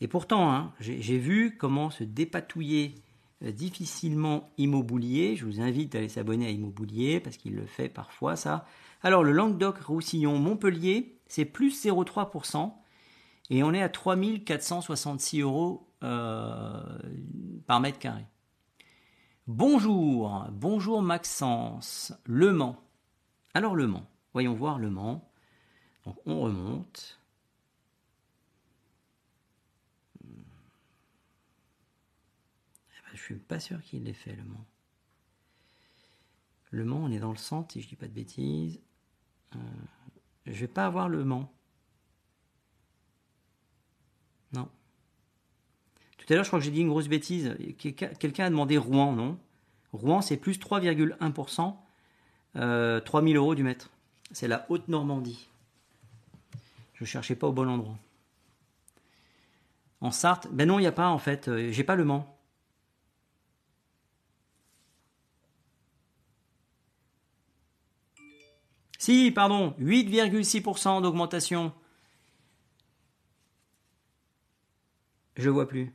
Et pourtant, hein, j'ai vu comment se dépatouiller difficilement immobilier. Je vous invite à aller s'abonner à Immobilier parce qu'il le fait parfois ça. Alors le Languedoc-Roussillon-Montpellier, c'est plus 0,3% et on est à 3466 euros euh, par mètre carré. Bonjour, bonjour Maxence, Le Mans. Alors Le Mans, voyons voir Le Mans. On remonte. Je eh ben, je suis pas sûr qu'il l'ait fait Le Mans. Le Mans, on est dans le centre, si je dis pas de bêtises. Je euh, je vais pas avoir Le Mans. Non. Tout à l'heure, je crois que j'ai dit une grosse bêtise. Quelqu'un a demandé Rouen, non? Rouen, c'est plus 3,1%, euh, 3000 euros du mètre. C'est la Haute-Normandie. Je ne cherchais pas au bon endroit. En Sarthe, ben non, il n'y a pas en fait. Euh, j'ai pas le Mans. Si, pardon, 8,6% d'augmentation. Je vois plus.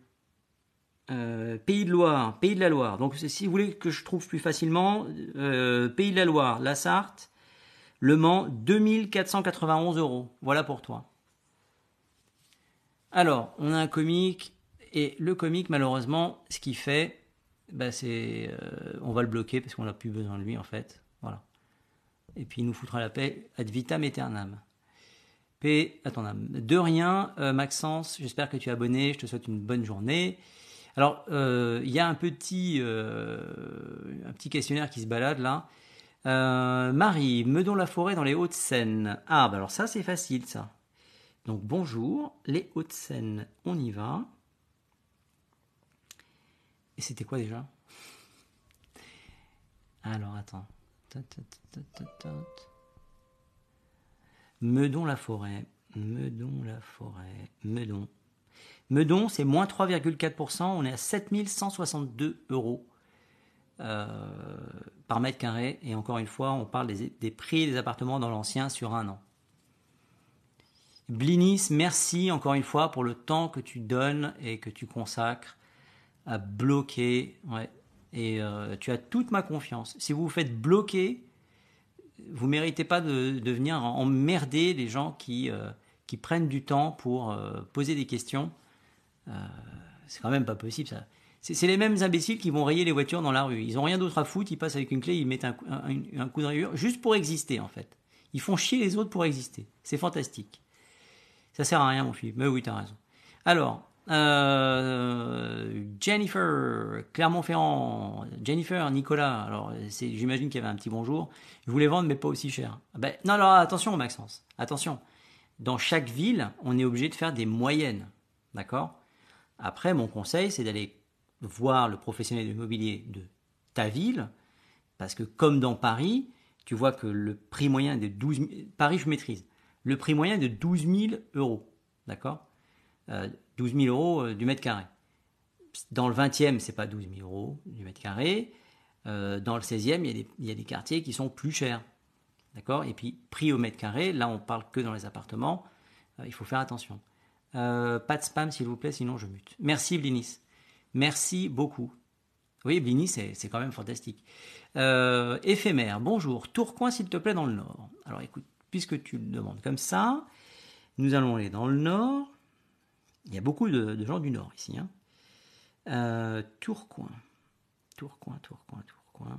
Euh, Pays de Loire, Pays de la Loire. Donc si vous voulez que je trouve plus facilement, euh, Pays de la Loire, la Sarthe, Le Mans, 2491 euros. Voilà pour toi. Alors, on a un comique, et le comique, malheureusement, ce qu'il fait, bah, c'est, euh, on va le bloquer parce qu'on n'a plus besoin de lui en fait. Et puis il nous foutra la paix ad vitam aeternam. P, attends, de rien, Maxence, j'espère que tu es abonné, je te souhaite une bonne journée. Alors, euh, il y a un petit, euh, un petit questionnaire qui se balade là. Euh, Marie, Meudon-la-Forêt dans les Hauts-de-Seine. Ah, bah alors ça, c'est facile ça. Donc, bonjour, les Hauts-de-Seine, on y va. Et c'était quoi déjà? Alors, attends. Meudon-la-Forêt. Meudon-la-Forêt. Meudon. Meudon, c'est moins 3,4%. On est à 7162 euros euh, par mètre carré. Et encore une fois, on parle des, prix des appartements dans l'ancien sur un an. Blinis, merci encore une fois pour le temps que tu donnes et que tu consacres à bloquer. Et euh, tu as toute ma confiance. Si vous vous faites bloquer, vous ne méritez pas de, venir emmerder les gens qui, euh, qui prennent du temps pour poser des questions euh, c'est quand même pas possible ça. C'est les mêmes imbéciles qui vont rayer les voitures dans la rue. Ils ont rien d'autre à foutre, ils passent avec une clé, ils mettent un, coup de juste pour exister en fait. Ils font chier les autres pour exister. C'est fantastique. Ça sert à rien mon fils. Mais oui, t'as raison. Alors, euh, Jennifer, Clermont-Ferrand, Jennifer, Nicolas. Alors, j'imagine qu'il y avait un petit bonjour. Je voulais vendre, mais pas aussi cher. Ben, non, alors attention, Maxence. Attention. Dans chaque ville, on est obligé de faire des moyennes. D'accord? Après, mon conseil, c'est d'aller voir le professionnel de l'immobilier de ta ville, parce que comme dans Paris, tu vois que le prix moyen de 12 000, Paris, je maîtrise. Le prix moyen est de 12 000 euros. D'accord? 12 000 euros euh, du mètre carré. Dans le 20e, c'est pas 12 000 euros du mètre carré. Euh, dans le 16e, il y, a des, quartiers qui sont plus chers. D'accord? Et puis, prix au mètre carré, là, on parle que dans les appartements. Euh, il faut faire attention. Pas de spam, s'il vous plaît, sinon je mute. Merci, Blinis. Merci beaucoup. Oui, Blinis, c'est quand même fantastique. Éphémère, bonjour. Tourcoing, s'il te plaît, dans le nord. Alors écoute, puisque tu le demandes comme ça, nous allons aller dans le nord. Il y a beaucoup de, gens du nord ici. Hein. Euh, Tourcoing. Tourcoing, Tourcoing, Tourcoing.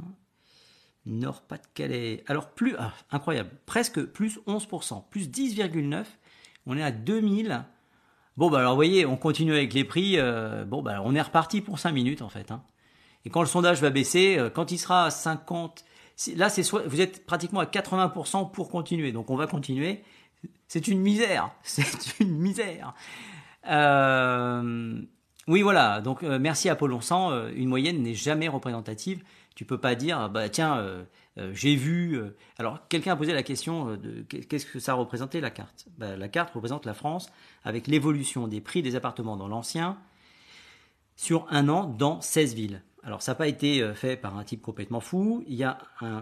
Nord-Pas-de-Calais. Alors, plus, ah, incroyable, presque plus 11%, plus 10,9%. On est à 2000 Bon, bah alors, vous voyez, on continue avec les prix. Euh, bon, bah, on est reparti pour 5 minutes, en fait. Hein. Et quand le sondage va baisser, euh, quand il sera à 50, là, c'est soit, vous êtes pratiquement à 80% pour continuer. Donc, on va continuer. C'est une misère. <laughs> C'est une misère. Euh, oui, voilà. Donc, merci à Paul 100. une moyenne n'est jamais représentative. Tu peux pas dire, bah, tiens, euh, j'ai vu. Euh, alors, quelqu'un a posé la question euh, de qu'est-ce que ça représentait la carte? Ben, La carte représente la France avec l'évolution des prix des appartements dans l'ancien sur un an dans 16 villes. Alors, ça n'a pas été fait par un type complètement fou. Il y a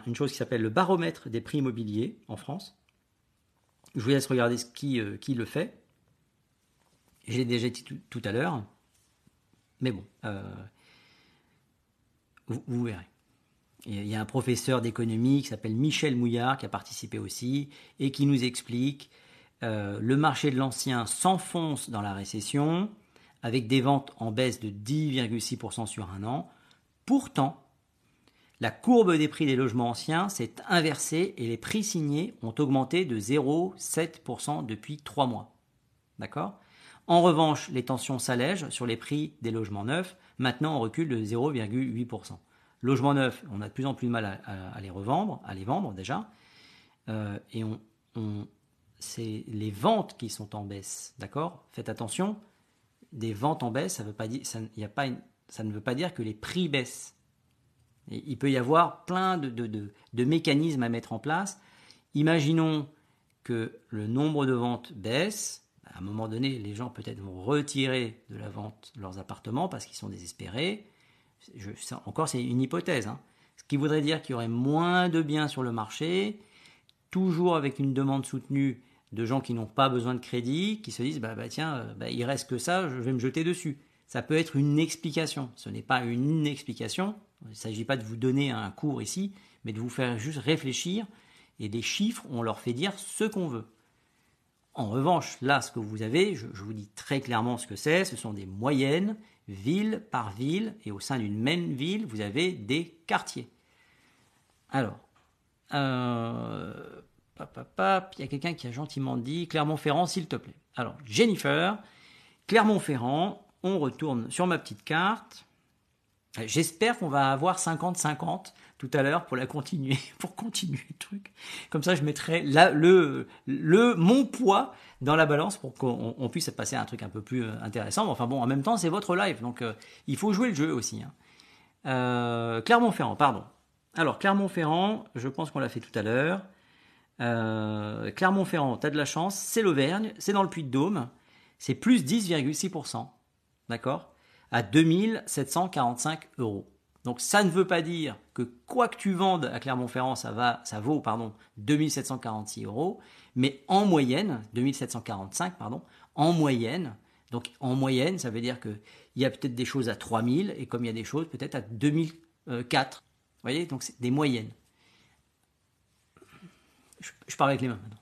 une chose qui s'appelle le baromètre des prix immobiliers en France. Je vous laisse regarder qui le fait. J'ai déjà dit tout, à l'heure. Mais bon, vous, verrez. il y a un professeur d'économie qui s'appelle Michel Mouillard qui a participé aussi et qui nous explique euh, le marché de l'ancien s'enfonce dans la récession avec des ventes en baisse de 10,6% sur un an. Pourtant, la courbe des prix des logements anciens s'est inversée et les prix signés ont augmenté de 0,7% depuis 3 mois. D'accord? En revanche, les tensions s'allègent sur les prix des logements neufs. Maintenant, on recule de 0,8%. Logements neufs, on a de plus en plus de mal à, les revendre, à les vendre déjà. Euh, et on, c'est les ventes qui sont en baisse. D'accord? Faites attention, des ventes en baisse, ça ne veut pas dire que les prix baissent il peut y avoir plein de, mécanismes à mettre en place. Imaginons que le nombre de ventes baisse. À un moment donné, les gens peut-être vont retirer de la vente leurs appartements parce qu'ils sont désespérés. encore, c'est une hypothèse. Hein. Ce qui voudrait dire qu'il y aurait moins de biens sur le marché, toujours avec une demande soutenue de gens qui n'ont pas besoin de crédit, qui se disent bah, bah tiens, euh, bah, il reste que ça, je vais me jeter dessus. Ça peut être une explication. Ce n'est pas une explication, il ne s'agit pas de vous donner un cours ici, mais de vous faire juste réfléchir. Et des chiffres, on leur fait dire ce qu'on veut. En revanche, là, ce que vous avez, je, vous dis très clairement ce que c'est, ce sont des moyennes, ville par ville, et au sein d'une même ville, vous avez des quartiers. Alors, euh, il y a quelqu'un qui a gentiment dit Clermont-Ferrand, s'il te plaît. Alors, Jennifer, Clermont-Ferrand, on retourne sur ma petite carte. J'espère qu'on va avoir 50-50 tout à l'heure pour la continuer, <laughs> pour continuer le truc. Comme ça, je mettrai le, le, mon poids dans la balance pour qu'on puisse passer à un truc un peu plus euh, intéressant. Enfin bon, en même temps, c'est votre live, donc euh, il faut jouer le jeu aussi. Hein. Euh, Clermont-Ferrand, pardon. Alors, Clermont-Ferrand, je pense qu'on l'a fait tout à l'heure. Clermont-Ferrand, t'as de la chance, c'est l'Auvergne, c'est dans le Puy-de-Dôme, c'est plus 10,6%. D'accord à 2745 euros. Donc ça ne veut pas dire que quoi que tu vendes à Clermont-Ferrand, ça, va, ça vaut pardon, 2746 euros, mais en moyenne, 2745 pardon, en moyenne, donc en moyenne, ça veut dire qu'il y a peut-être des choses à 3000 et comme il y a des choses peut-être à 2004. Vous voyez, donc c'est des moyennes. Je, parle avec les mains maintenant.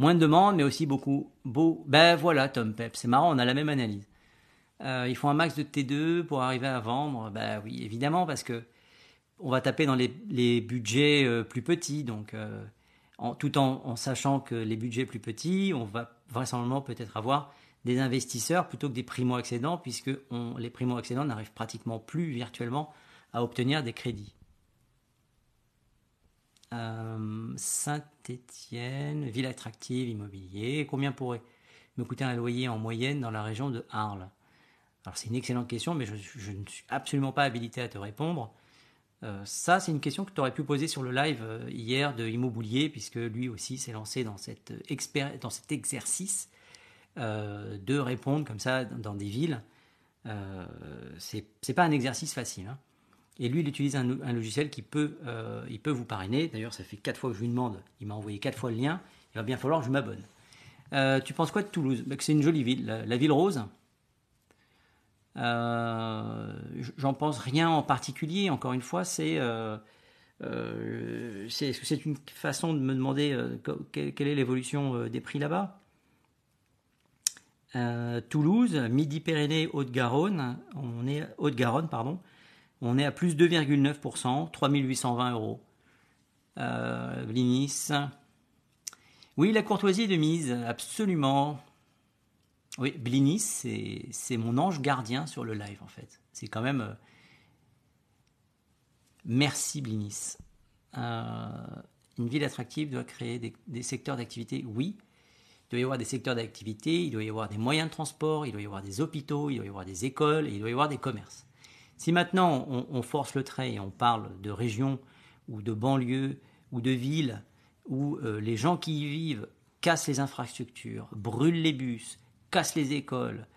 Moins de demandes, mais aussi beaucoup. Beau. Ben voilà, Tom Pep, c'est marrant, on a la même analyse. Euh, il faut un max de T2 pour arriver à vendre. Bah oui, évidemment, parce que on va taper dans les, budgets euh, plus petits, donc euh, tout en, sachant que les budgets plus petits, on va vraisemblablement peut-être avoir des investisseurs plutôt que des primo-accédants, puisque les primo-accédants n'arrivent pratiquement plus virtuellement à obtenir des crédits. Saint-Étienne, ville attractive, immobilier. Combien pourrait me coûter un loyer en moyenne dans la région de Arles? Alors c'est une excellente question, mais je, ne suis absolument pas habilité à te répondre. Euh, ça, c'est une question que tu aurais pu poser sur le live euh, hier de Immobilier, puisque lui aussi s'est lancé dans, cette dans cet exercice euh, de répondre comme ça dans des villes. Euh, c'est pas un exercice facile. Hein. Et lui, il utilise un, logiciel qui peut, il peut vous parrainer. D'ailleurs, ça fait quatre fois que je lui demande. Il m'a envoyé quatre fois le lien. Il va bien falloir que je m'abonne. tu penses quoi de Toulouse? Bah, C'est une jolie ville, la ville rose. Euh, j'en pense rien en particulier. Encore une fois, c'est euh, euh, c'est une façon de me demander quelle, est l'évolution des prix là-bas. Toulouse, Midi-Pyrénées, Haute-Garonne, on est Haute-Garonne, pardon, on est à plus 2,9%, 3820 euros. Euh, Oui, la courtoisie est de mise, absolument. Oui, Blinis, c'est mon ange gardien sur le live en fait. C'est quand même. Euh, merci Blinis. Euh, une ville attractive doit créer des, secteurs d'activité, oui. Il doit y avoir des secteurs d'activité, il doit y avoir des moyens de transport, il doit y avoir des hôpitaux, il doit y avoir des écoles et il doit y avoir des commerces. Si maintenant on, force le trait et on parle de régions ou de banlieues ou de villes où euh, les gens qui y vivent cassent les infrastructures, brûlent les bus, casse les écoles,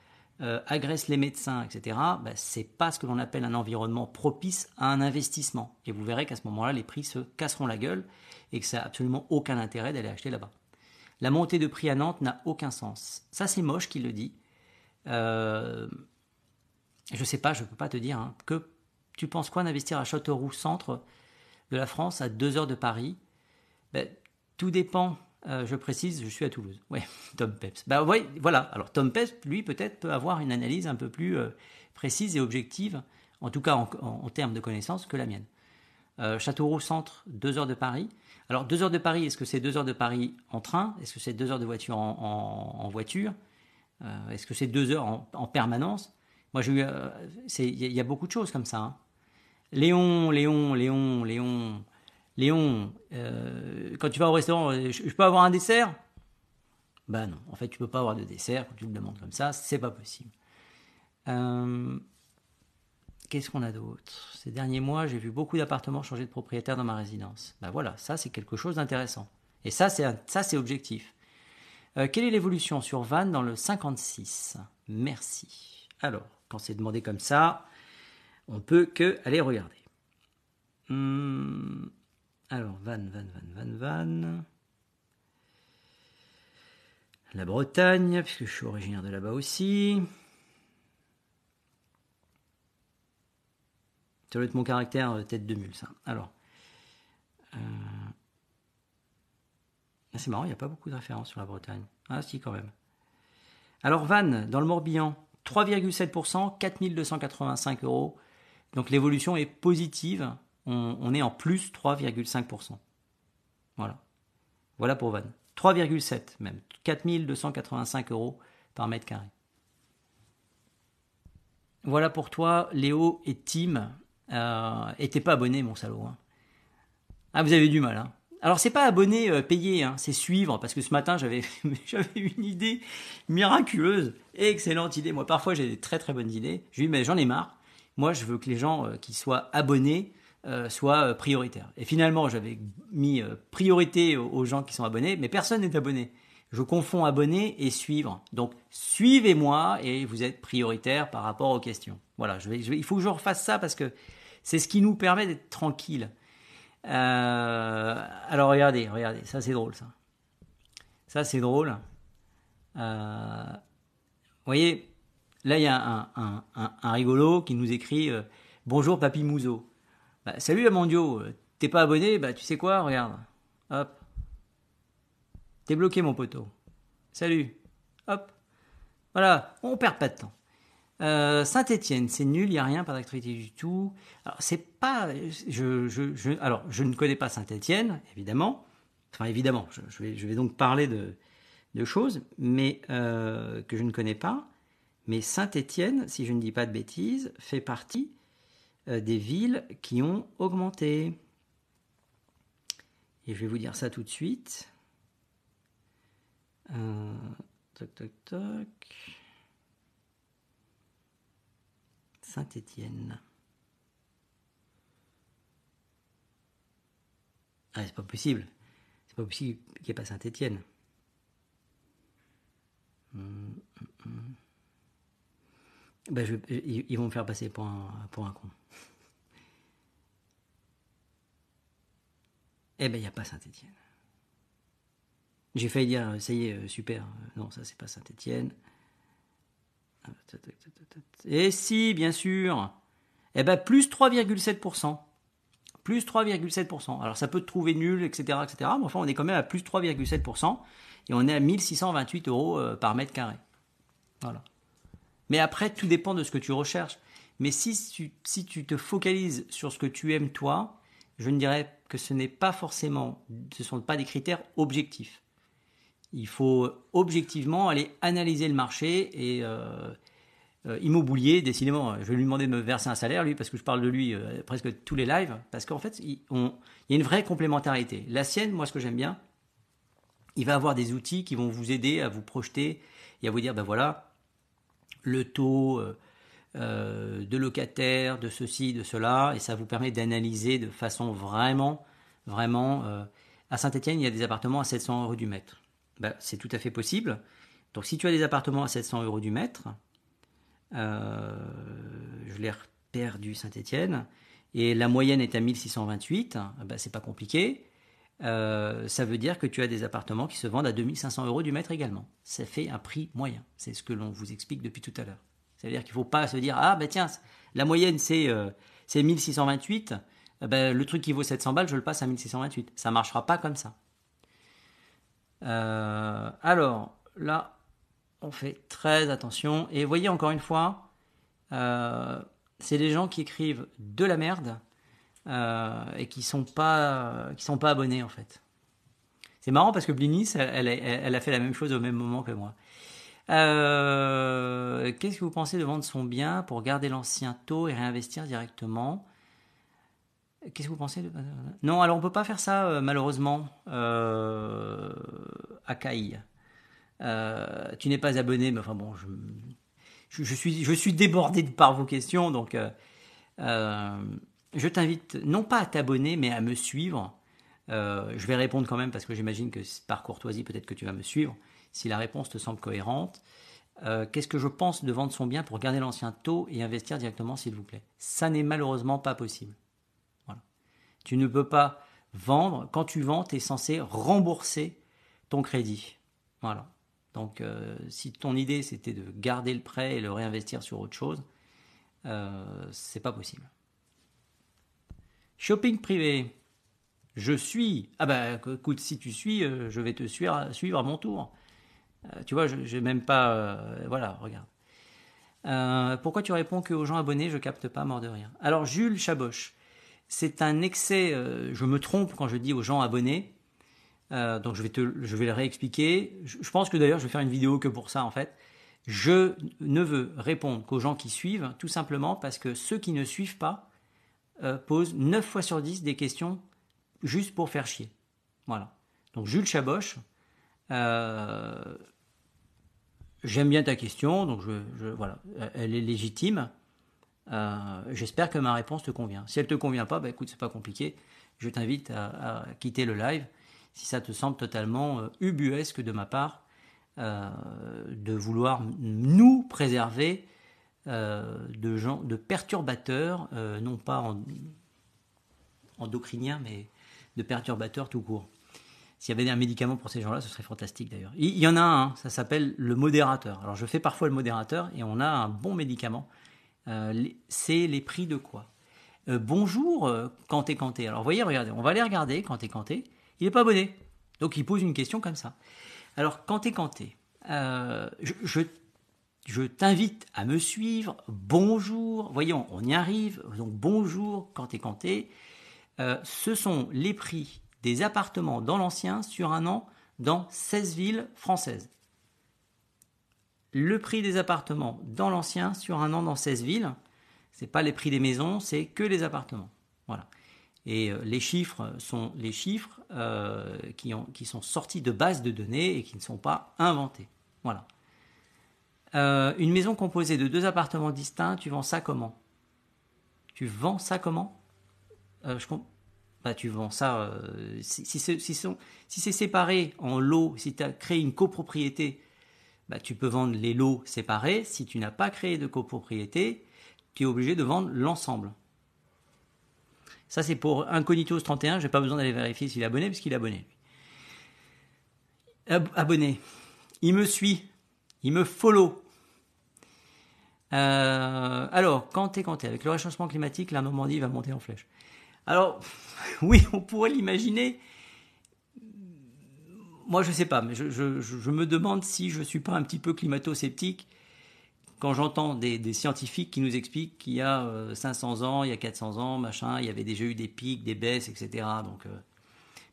euh, agresse les médecins, etc., ben, c'est pas ce que l'on appelle un environnement propice à un investissement. Et vous verrez qu'à ce moment-là, les prix se casseront la gueule et que ça n'a absolument aucun intérêt d'aller acheter là-bas. La montée de prix à Nantes n'a aucun sens. Ça, c'est moche qui le dit. Euh, je sais pas, je peux pas te dire hein, que tu penses quoi d'investir à Châteauroux Centre de la France, à 2 heures de Paris? Ben, Tout dépend. Euh, je précise, je suis à Toulouse. Oui, <laughs> Tom Peps. Ben, ouais, voilà. Alors Tom Peps, lui, peut-être peut avoir une analyse un peu plus euh, précise et objective, en tout cas en, termes de connaissances, que la mienne. Euh, Châteauroux Centre, 2 heures de Paris. Alors 2 heures de Paris, est-ce que c'est 2 heures de Paris en train? Est-ce que c'est 2 heures de voiture en, voiture? Est-ce que c'est 2 heures en, permanence? Moi, il y, a beaucoup de choses comme ça. Hein. Léon, Léon, Léon, Léon, Léon, euh, quand tu vas au restaurant, euh, je, peux avoir un dessert? Ben non, en fait, tu peux pas avoir de dessert quand tu le demandes comme ça, c'est pas possible. Euh, qu'est-ce qu'on a d'autre? Ces derniers mois, j'ai vu beaucoup d'appartements changer de propriétaire dans ma résidence. Ben voilà, ça c'est quelque chose d'intéressant. Et ça, c'est ça c'est objectif. quelle est l'évolution sur Van dans le 56 Merci. Alors, quand c'est demandé comme ça, on peut que aller regarder. Hmm. Alors, Van, Van, Van, Van, Van. La Bretagne, puisque je suis originaire de là-bas aussi. Ça doit être mon caractère euh, tête de mule, ça. Alors. Euh, ah, c'est marrant, il n'y a pas beaucoup de références sur la Bretagne. Ah, si, quand même. Alors, Van, dans le Morbihan, 3,7%, 4285 euros. Donc l'évolution est positive. On, est en plus 3,5%. Voilà. Voilà pour Van. 3,7 même. 4285 euros par mètre carré. Voilà pour toi, Léo et Tim. Euh, et t'es pas abonné, mon salaud. Hein. Ah, vous avez du mal. Hein. Alors, c'est pas abonné euh, payé, hein, c'est suivre. Parce que ce matin, j'avais <laughs> une idée miraculeuse. Excellente idée. Moi, parfois, j'ai des très très bonnes idées. Je lui dis, mais j'en ai marre. Moi, je veux que les gens euh, qui soient abonnés euh, soient euh, prioritaires. Et finalement, j'avais mis priorité aux gens qui sont abonnés, mais personne n'est abonné. Je confonds abonné et suivre. Donc, suivez-moi et vous êtes prioritaire par rapport aux questions. Voilà, je il faut que je refasse ça parce que c'est ce qui nous permet d'être tranquille. alors, regardez, regardez, ça c'est drôle, ça. Ça c'est drôle. vous voyez, Là, il y a un, rigolo qui nous écrit euh, Bonjour Papy Mouzo. Bah, salut Amandio, euh, t'es pas abonné? Bah tu sais quoi, regarde. Hop. T'es bloqué mon poteau. Salut. Hop. Voilà, on perd pas de temps. Euh, Saint-Étienne, c'est nul, il n'y a rien, pas d'actualité du tout. Alors, c'est pas. Je, alors, je ne connais pas Saint-Étienne, évidemment. Enfin, évidemment, je, vais, je donc parler de, de choses, mais que je ne connais pas. Mais Saint-Étienne, si je ne dis pas de bêtises, fait partie euh, des villes qui ont augmenté. Et je vais vous dire ça tout de suite. Euh, toc, toc, toc. Saint-Étienne. Ah, c'est pas possible. C'est pas possible qu'il n'y ait pas Saint-Étienne. Hum, hum, hum. Je, ils vont me faire passer pour un, pour un con. Eh ben, il n'y a pas Saint-Étienne. J'ai failli dire, ça y est, euh, super. Non, ça, c'est pas Saint-Étienne. Et si, bien sûr. Eh ben, plus 3,7%. Plus 3,7%. Alors, ça peut te trouver nul, etc., etc. Mais enfin, on est quand même à plus 3,7%. Et on est à 1628 euros euh, par mètre carré. Voilà. Mais après, tout dépend de ce que tu recherches. Mais si tu, si tu te focalises sur ce que tu aimes toi, je ne dirais que ce n'est pas forcément, ce sont pas des critères objectifs. Il faut objectivement aller analyser le marché et euh, euh, immobilier, décidément, je vais lui demander de me verser un salaire, lui, parce que je parle de lui euh, presque tous les lives, parce qu'en fait, il, y a une vraie complémentarité. La sienne, moi, ce que j'aime bien, il va avoir des outils qui vont vous aider à vous projeter et à vous dire, ben voilà, le taux euh, euh, de locataires, de ceci, de cela, et ça vous permet d'analyser de façon vraiment, vraiment. Euh, à Saint-Etienne, il y a des appartements à 700 euros du mètre. Ben, c'est tout à fait possible. Donc si tu as des appartements à 700 euros du mètre, je l'ai perdu Saint-Etienne, et la moyenne est à 1628, ben, c'est pas compliqué. Euh, ça veut dire que tu as des appartements qui se vendent à 2500 euros du mètre également. Ça fait un prix moyen. C'est ce que l'on vous explique depuis tout à l'heure. Ça veut dire qu'il ne faut pas se dire ah ben tiens la moyenne c'est c'est 1628, eh ben, le truc qui vaut 700 balles, je le passe à 1628. Ça marchera pas comme ça. Euh, alors, là, on fait très attention. Et voyez encore une fois, euh, c'est des gens qui écrivent de la merde euh, et qui sont pas qui sont pas abonnés en fait. C'est marrant parce que Blinis, elle, a fait la même chose au même moment que moi. Qu'est-ce que vous pensez de vendre son bien pour garder l'ancien taux et réinvestir directement? Qu'est-ce que vous pensez de... Non, alors on peut pas faire ça euh, malheureusement euh. Euh, tu n'es pas abonné, mais enfin bon, je, je, suis, je suis débordé par vos questions, donc je t'invite non pas à t'abonner, mais à me suivre. je vais répondre quand même parce que j'imagine que par courtoisie, peut-être que tu vas me suivre si la réponse te semble cohérente. Qu'est-ce que je pense de vendre son bien pour garder l'ancien taux et investir directement, s'il vous plaît? Ça n'est malheureusement pas possible. Tu ne peux pas vendre. Quand tu vends, tu es censé rembourser ton crédit. Voilà. Donc, euh, si ton idée c'était de garder le prêt et le réinvestir sur autre chose, euh, c'est pas possible. Shopping privé. Je suis. Ah bah écoute, si tu suis, euh, je vais te suivre, suivre à mon tour. Euh, tu vois, je n'ai même pas. voilà, regarde. pourquoi tu réponds que aux gens abonnés, je capte pas, mort de rire. Alors, Jules Chaboche c'est un excès, euh, je me trompe quand je dis aux gens abonnés, euh, donc je vais, te, je vais le réexpliquer. Je, pense que d'ailleurs je vais faire une vidéo que pour ça en fait. Je ne veux répondre qu'aux gens qui suivent, tout simplement parce que ceux qui ne suivent pas euh, posent 9 fois sur 10 des questions juste pour faire chier. Voilà. Donc Jules Chaboche, j'aime bien ta question, donc je, voilà, elle est légitime. Euh, j'espère que ma réponse te convient. Si elle te convient pas, bah écoute, c'est pas compliqué. Je t'invite à, quitter le live si ça te semble totalement euh, ubuesque de ma part euh, de vouloir nous préserver de gens, de perturbateurs, non pas endocriniens, mais de perturbateurs tout court. S'il y avait un médicament pour ces gens-là, ce serait fantastique d'ailleurs. Il y en a un, ça s'appelle le modérateur. Alors je fais parfois le modérateur et on a un bon médicament euh, c'est les prix de quoi? Euh, Bonjour, euh, Kanté. Alors, voyez, regardez, on va aller regarder Kanté Kanté. Il n'est pas abonné. Donc, il pose une question comme ça. Alors, Kanté Kanté, je, je, t'invite à me suivre. Bonjour. Voyons, on y arrive. Donc, bonjour, Kanté Kanté. ce sont les prix des appartements dans l'ancien sur un an dans 16 villes françaises le prix des appartements dans l'ancien sur un an dans 16 villes. C'est pas les prix des maisons, c'est que les appartements. Voilà. Et euh, les chiffres sont les chiffres euh, qui, qui, sont sortis de bases de données et qui ne sont pas inventés. Voilà. Euh, une maison composée de deux appartements distincts, tu vends ça comment? Tu vends ça comment? Je bah, tu vends ça. si, si, c'est séparé en lots, si tu as créé une copropriété bah, tu peux vendre les lots séparés. Si tu n'as pas créé de copropriété, tu es obligé de vendre l'ensemble. Ça, c'est pour Incognitos 31. Je n'ai pas besoin d'aller vérifier s'il est abonné, puisqu'il est abonné. abonné. Il me suit. Il me follow. Euh, alors, quand t'es, quand avec le réchauffement climatique, la Normandie va monter en flèche. Alors, <laughs> oui, on pourrait l'imaginer, moi, je sais pas, mais je, me demande si je suis pas un petit peu climato-sceptique quand j'entends des, scientifiques qui nous expliquent qu'il y a 500 euh, ans, il y a 400 ans, machin, il y avait déjà eu des pics, des baisses, etc. Donc, euh,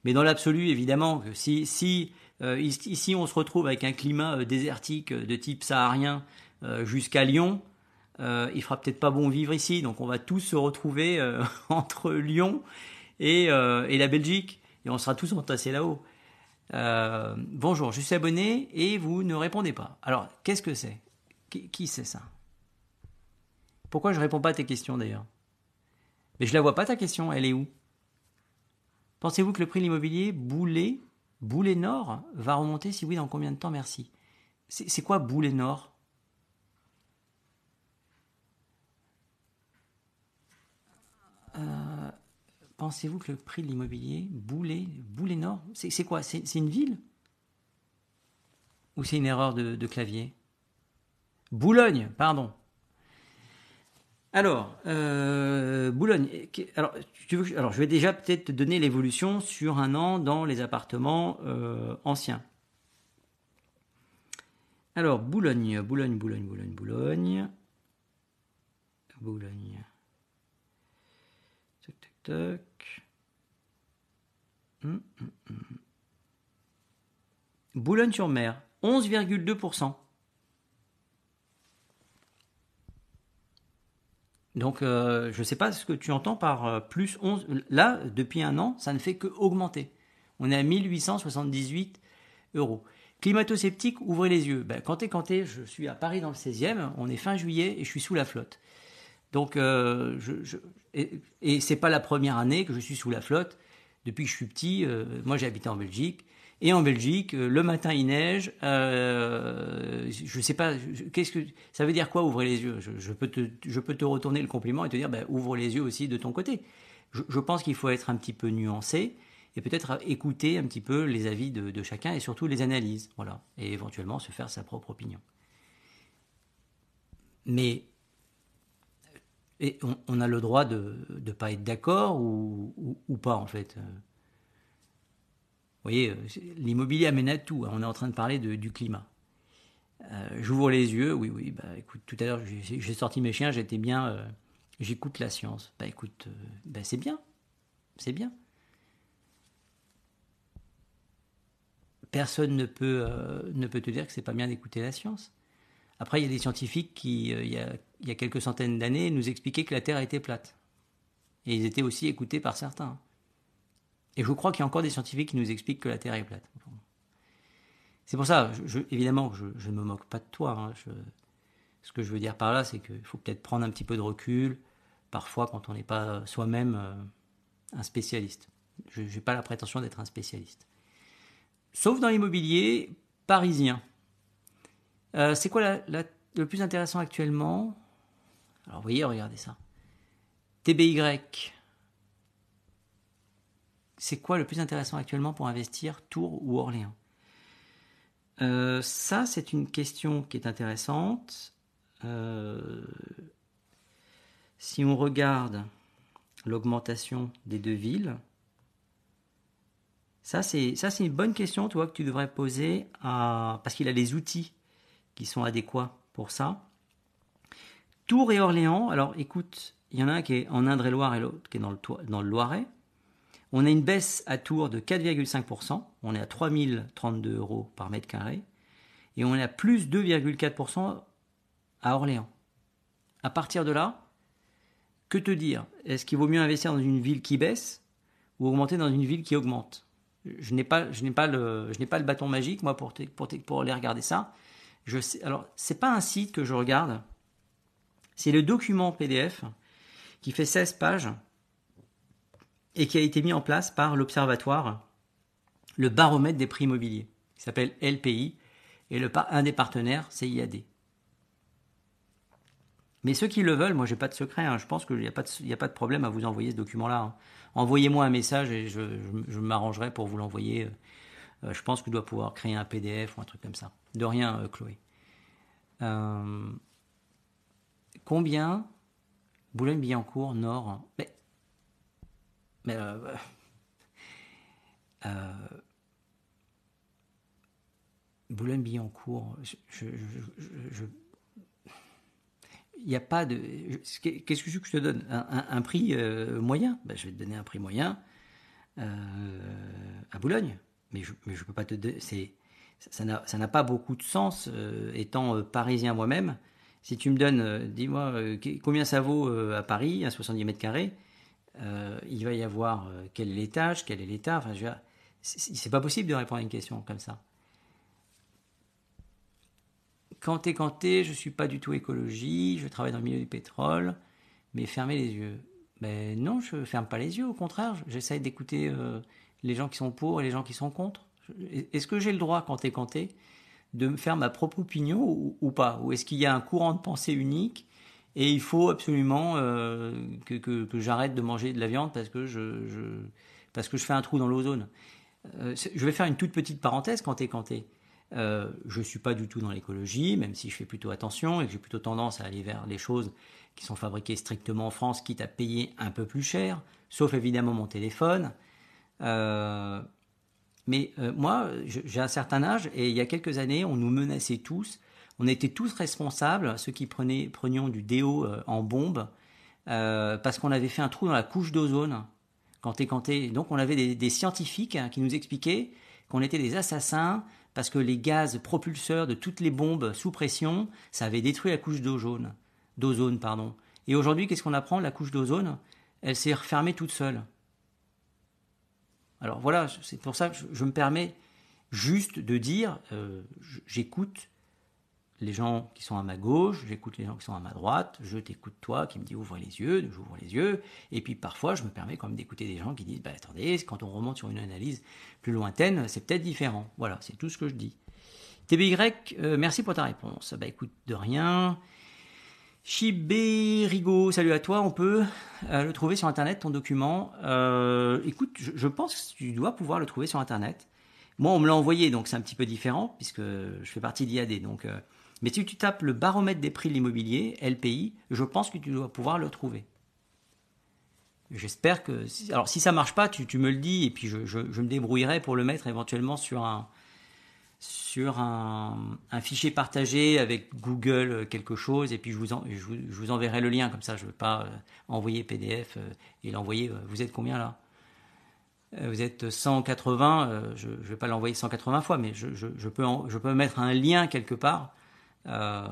mais dans l'absolu, évidemment, que si, si euh, ici on se retrouve avec un climat désertique de type saharien jusqu'à Lyon, il fera peut-être pas bon vivre ici. Donc, on va tous se retrouver <laughs> entre Lyon et, et la Belgique, et on sera tous entassés là-haut. Euh, bonjour, je suis abonné et vous ne répondez pas. Alors, qu'est-ce que c'est? Qui, c'est ça? Pourquoi je réponds pas à tes questions d'ailleurs? Mais je la vois pas ta question, elle est où? Pensez-vous que le prix de l'immobilier Boulet, Boulet Nord va remonter? Si oui, dans combien de temps? Merci. C'est quoi Boulet Nord? Pensez-vous que le prix de l'immobilier, Boulet, Boulet Nord, c'est quoi? C'est une ville? Ou c'est une erreur de, clavier? Boulogne, pardon. Alors, euh, Boulogne. Alors, je vais déjà peut-être te donner l'évolution sur un an dans les appartements euh, anciens. Alors, Boulogne, Boulogne, Boulogne, Boulogne, Boulogne. Boulogne. Hum, hum, hum. Boulogne-sur-Mer, 11,2%. Donc, euh, je ne sais pas ce que tu entends par euh, plus 11. Là, depuis un an, ça ne fait que augmenter. On est à 1878 euros. Climato-sceptique, ouvrez les yeux. Ben, quand t'es, je suis à Paris dans le 16e, on est fin juillet et je suis sous la flotte. Donc, euh, et, et c'est pas la première année que je suis sous la flotte. Depuis que je suis petit, moi j'ai habité en Belgique. Et en Belgique, euh, le matin il neige. Euh, je sais pas, qu'est-ce que ça veut dire quoi ouvrir les yeux? Je, peux te, je peux te retourner le compliment et te dire, ben, ouvre les yeux aussi de ton côté. Je, pense qu'il faut être un petit peu nuancé et peut-être écouter un petit peu les avis de, chacun et surtout les analyses, voilà, et éventuellement se faire sa propre opinion. Mais et on, a le droit de ne pas être d'accord ou, pas en fait voyez, euh, l'immobilier amène à tout. Hein. On est en train de parler du climat. Euh, j'ouvre les yeux, oui, oui, bah écoute, tout à l'heure j'ai sorti mes chiens, j'étais bien, euh, j'écoute la science. Bah écoute, bah, c'est bien, c'est bien. Personne ne peut, te dire que c'est pas bien d'écouter la science. Après, il y a des scientifiques qui, il y a quelques centaines d'années, nous expliquaient que la Terre était plate. Et ils étaient aussi écoutés par certains. Et je crois qu'il y a encore des scientifiques qui nous expliquent que la Terre est plate. C'est pour ça, évidemment, je, ne me moque pas de toi. Hein. ce que je veux dire par là, c'est qu'il faut peut-être prendre un petit peu de recul, parfois quand on n'est pas soi-même euh, un spécialiste. Je n'ai pas la prétention d'être un spécialiste. Sauf dans l'immobilier parisien. Euh, c'est quoi le plus intéressant actuellement? Alors, vous voyez, regardez ça. TBY, c'est quoi le plus intéressant actuellement pour investir, Tours ou Orléans euh, Ça, c'est une question qui est intéressante. Euh, si on regarde l'augmentation des deux villes, ça c'est ça c'est une bonne question, toi, que tu devrais poser parce qu'il a les outils qui sont adéquats pour ça. Tours et Orléans. Alors, écoute, il y en a un qui est en Indre-et-Loire et l'autre qui est dans le, Loiret. On a une baisse à Tours de 4,5%, on est à 3032 euros par mètre carré, et on est à plus 2,4% à Orléans. À partir de là, que te dire? Est-ce qu'il vaut mieux investir dans une ville qui baisse ou augmenter dans une ville qui augmente? Je n'ai pas, je n'ai pas le, je n'ai pas le bâton magique moi pour, pour, pour aller regarder ça. Je sais, alors c'est pas un site que je regarde, c'est le document PDF qui fait 16 pages et qui a été mis en place par l'Observatoire, le baromètre des prix immobiliers, qui s'appelle LPI, et un des partenaires, c'est IAD. Mais ceux qui le veulent, moi j'ai pas de secret, hein, je pense qu'il n'y a, pas de, problème à vous envoyer ce document-là. Hein. Envoyez-moi un message et je, m'arrangerai pour vous l'envoyer. Euh, je pense que je dois pouvoir créer un PDF ou un truc comme ça. De rien, euh, Chloé. Euh, combien Boulogne-Billancourt, Nord. Mais mais euh, euh, Boulogne-Billancourt, je, il n'y a pas de. Qu'est-ce que je te donne? Un, prix euh, moyen? Ben, Je vais te donner un prix moyen à Boulogne. Mais je ne peux pas te. Ça n'a pas beaucoup de sens, étant parisien moi-même. Si tu me donnes, dis-moi, combien ça vaut à Paris, à 70 mètres carrés euh, il va y avoir euh, quel est l'étage, quel est l'état. Enfin, c'est pas possible de répondre à une question comme ça. Quand t'es, je suis pas du tout écologie, je travaille dans le milieu du pétrole, mais fermez les yeux. Ben non, je ferme pas les yeux, au contraire, j'essaye d'écouter euh, les gens qui sont pour et les gens qui sont contre. Est-ce que j'ai le droit, quand t'es, de me faire ma propre opinion ou, pas? Ou est-ce qu'il y a un courant de pensée unique et il faut absolument euh, que, que, j'arrête de manger de la viande parce que je, parce que je fais un trou dans l'ozone? Euh, je vais faire une toute petite parenthèse quand t'es Euh, je ne suis pas du tout dans l'écologie, même si je fais plutôt attention et que j'ai plutôt tendance à aller vers les choses qui sont fabriquées strictement en France, quitte à payer un peu plus cher, sauf évidemment mon téléphone. Mais euh, moi, j'ai un certain âge et il y a quelques années, on nous menaçait tous. On était tous responsables, ceux qui prenaient, prenions du déo en bombe, parce qu'on avait fait un trou dans la couche d'ozone. Quand et Donc on avait des, scientifiques hein, qui nous expliquaient qu'on était des assassins parce que les gaz propulseurs de toutes les bombes sous pression, ça avait détruit la couche d'ozone. D'ozone, pardon. Et aujourd'hui, qu'est-ce qu'on apprend? La couche d'ozone, elle s'est refermée toute seule. Alors voilà, c'est pour ça que je, me permets juste de dire, euh, j'écoute les gens qui sont à ma gauche, j'écoute les gens qui sont à ma droite, je t'écoute toi qui me dis ouvre les yeux, j'ouvre les yeux, et puis parfois je me permets quand même d'écouter des gens qui disent bah attendez, quand on remonte sur une analyse plus lointaine, c'est peut-être différent. Voilà, c'est tout ce que je dis. TBY, euh, merci pour ta réponse. Bah écoute, de rien. Chiberigo, salut à toi, on peut euh, le trouver sur internet ton document. Euh, écoute, je, pense que tu dois pouvoir le trouver sur internet. Moi, on me l'a envoyé, donc c'est un petit peu différent, puisque je fais partie d'IAD. Donc, mais si tu tapes le baromètre des prix de l'immobilier, LPI, je pense que tu dois pouvoir le trouver. J'espère que. Alors, si ça marche pas, tu, me le dis et puis je, me débrouillerai pour le mettre éventuellement sur un, sur un, fichier partagé avec Google quelque chose et puis je vous, je vous, enverrai le lien comme ça. Je ne veux pas euh, envoyer PDF euh, et l'envoyer. Euh, vous êtes combien là? Vous êtes 180. Je ne vais pas l'envoyer 180 fois, mais je, peux je peux mettre un lien quelque part euh,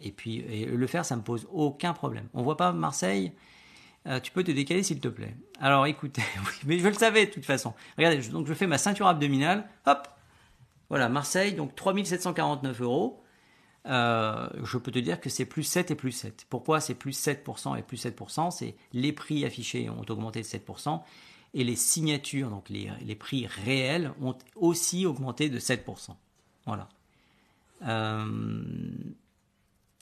et puis le faire, ça me pose aucun problème. On voit pas Marseille? Euh, tu peux te décaler s'il te plaît. Alors écoutez, <laughs> mais je le savais de toute façon. Regardez, donc je fais ma ceinture abdominale, hop, voilà, Marseille, donc 3749 euros. Euh, je peux te dire que c'est plus 7 et plus 7. Pourquoi c'est plus 7% et plus 7% C'est les prix affichés ont augmenté de 7% et les signatures, donc les, prix réels, ont aussi augmenté de 7%. Voilà. Euh,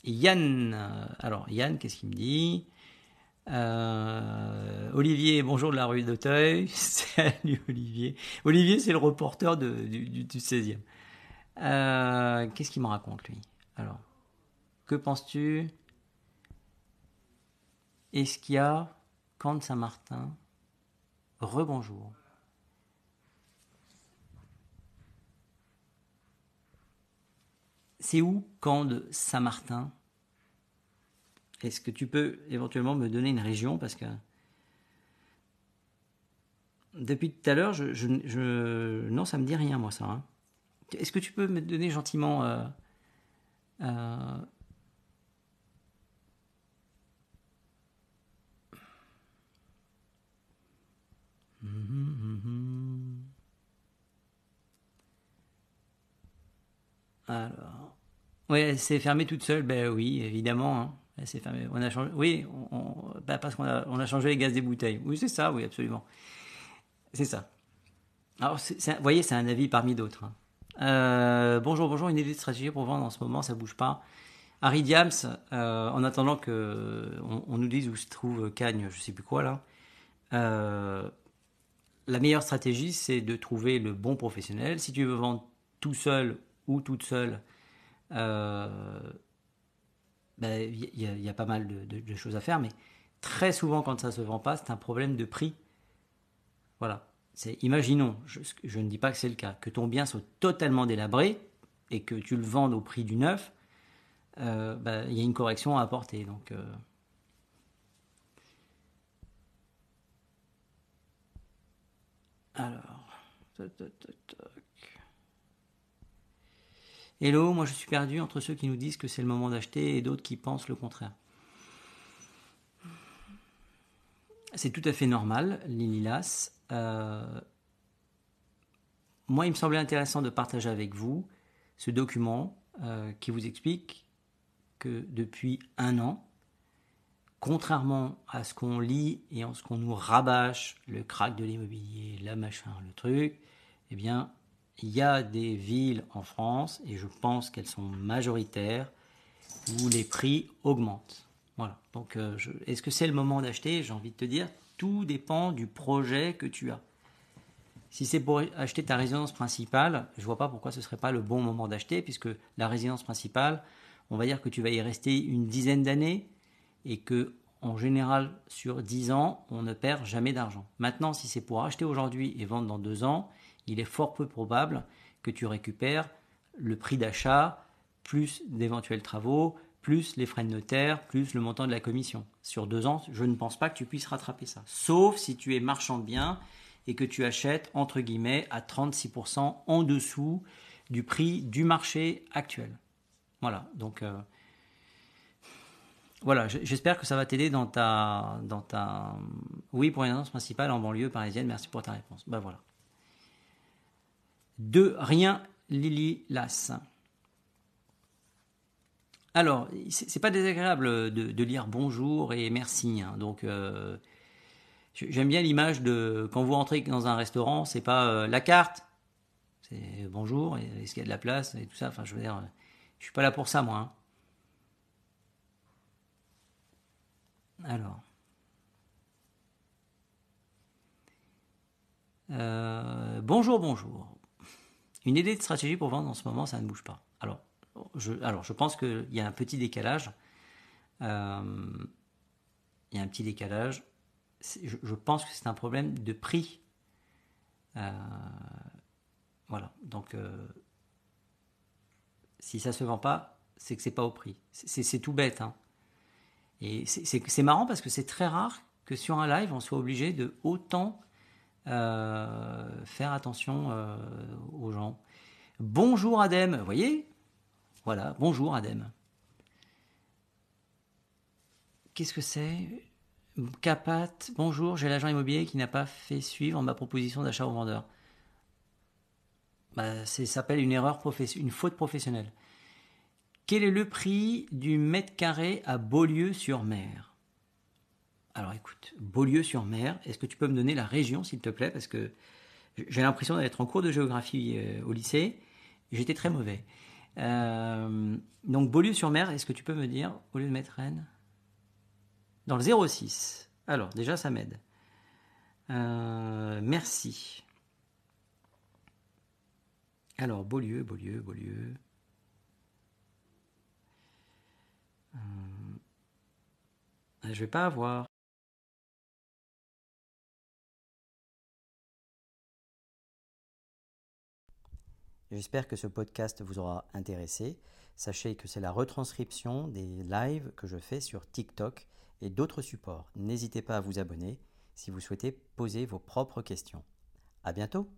euh, Yann, qu'est-ce qu'il me dit? Euh, Olivier, bonjour de la rue d'Auteuil. <laughs> Salut Olivier. Olivier, c'est le reporter du, du, 16e. qu'est-ce qu'il me raconte lui? Alors, que penses-tu? Est-ce qu'il y a Camp de Saint-Martin? Rebonjour. C'est où Camp de Saint-Martin? Est-ce que tu peux éventuellement me donner une région? Parce que depuis tout à l'heure, je, non, ça me dit rien, moi, ça. Hein. Est-ce que tu peux me donner gentiment euh, euh, Alors. Oui, c'est fermé toute seule. Ben oui, évidemment. Hein. On a changé. Oui, ben, parce qu'on a, changé les gaz des bouteilles. Oui, c'est ça. Oui, absolument. C'est ça. Alors, vous voyez, c'est un avis parmi d'autres. Hein. Euh, bonjour, bonjour. Une idée de stratégie pour vendre en ce moment, ça bouge pas. Harry Diams, euh, en attendant que on, nous dise où se trouve Cagne, je sais plus quoi là. Euh, la meilleure stratégie, c'est de trouver le bon professionnel. Si tu veux vendre tout seul ou toute seule, ben, y, a pas mal de, choses à faire, mais très souvent quand ça se vend pas, c'est un problème de prix. Voilà. C'est, imaginons, je, ne dis pas que c'est le cas, que ton bien soit totalement délabré et que tu le vendes au prix du neuf, euh, ben, il y a une correction à apporter. Donc, euh. alors, Hello, moi je suis perdu entre ceux qui nous disent que c'est le moment d'acheter et d'autres qui pensent le contraire. C'est tout à fait normal, Lililas. Euh, moi, il me semblait intéressant de partager avec vous ce document euh, qui vous explique que depuis un an, contrairement à ce qu'on lit et en ce qu'on nous rabâche, le crack de l'immobilier, la machin, le truc, eh bien, il y a des villes en France, et je pense qu'elles sont majoritaires, où les prix augmentent. Voilà. Donc, euh, est-ce que c'est le moment d'acheter? J'ai envie de te dire, tout dépend du projet que tu as. Si c'est pour acheter ta résidence principale, je vois pas pourquoi ce serait pas le bon moment d'acheter, puisque la résidence principale, on va dire que tu vas y rester une dizaine d'années et que en général sur 10 ans, on ne perd jamais d'argent. Maintenant, si c'est pour acheter aujourd'hui et vendre dans deux ans, il est fort peu probable que tu récupères le prix d'achat plus d'éventuels travaux, plus les frais de notaire, plus le montant de la commission. Sur deux ans, je ne pense pas que tu puisses rattraper ça. Sauf si tu es marchand de biens et que tu achètes, entre guillemets, à 36% en dessous du prix du marché actuel. Voilà, donc euh, voilà, j'espère que ça va t'aider dans ta, dans ta... Oui, pour une annonce principale en banlieue parisienne, merci pour ta réponse. Ben voilà. De rien, Lily Lass. Alors, c'est pas désagréable de, lire bonjour et merci. Hein. donc, euh, j'aime bien l'image de quand vous entrez dans un restaurant, c'est pas euh, la carte, c'est bonjour, est-ce qu'il y a de la place et tout ça. Enfin, je veux dire, je suis pas là pour ça, moi. Hein. Alors. Euh, bonjour, bonjour. Une idée de stratégie pour vendre en ce moment, ça ne bouge pas. Alors, je, pense qu'il y a un petit décalage. Euh, il y a un petit décalage. Je, pense que c'est un problème de prix. Euh, voilà. Donc, si ça se vend pas, c'est que c'est pas au prix. C'est tout bête. Hein. Et c'est marrant parce que c'est très rare que sur un live, on soit obligé de autant euh, faire attention euh, aux gens. Bonjour Adem, voyez? Voilà, bonjour Adem. Qu'est-ce que c'est? Capat, bonjour, j'ai l'agent immobilier qui n'a pas fait suivre ma proposition d'achat au vendeur. Bah, ça s'appelle une erreur une faute professionnelle. Quel est le prix du mètre carré à Beaulieu-sur-Mer? Alors écoute, Beaulieu-sur-Mer, est-ce que tu peux me donner la région s'il te plaît? Parce que j'ai l'impression d'être en cours de géographie euh, au lycée. J'étais très mauvais. Euh, donc Beaulieu-sur-Mer, est-ce que tu peux me dire, au lieu de mettre Rennes? Dans le 06. Alors déjà, ça m'aide. Euh, merci. Alors, Beaulieu, Beaulieu, Beaulieu. Je vais pas avoir. J'espère que ce podcast vous aura intéressé. Sachez que c'est la retranscription des lives que je fais sur TikTok et d'autres supports. N'hésitez pas à vous abonner si vous souhaitez poser vos propres questions. À bientôt!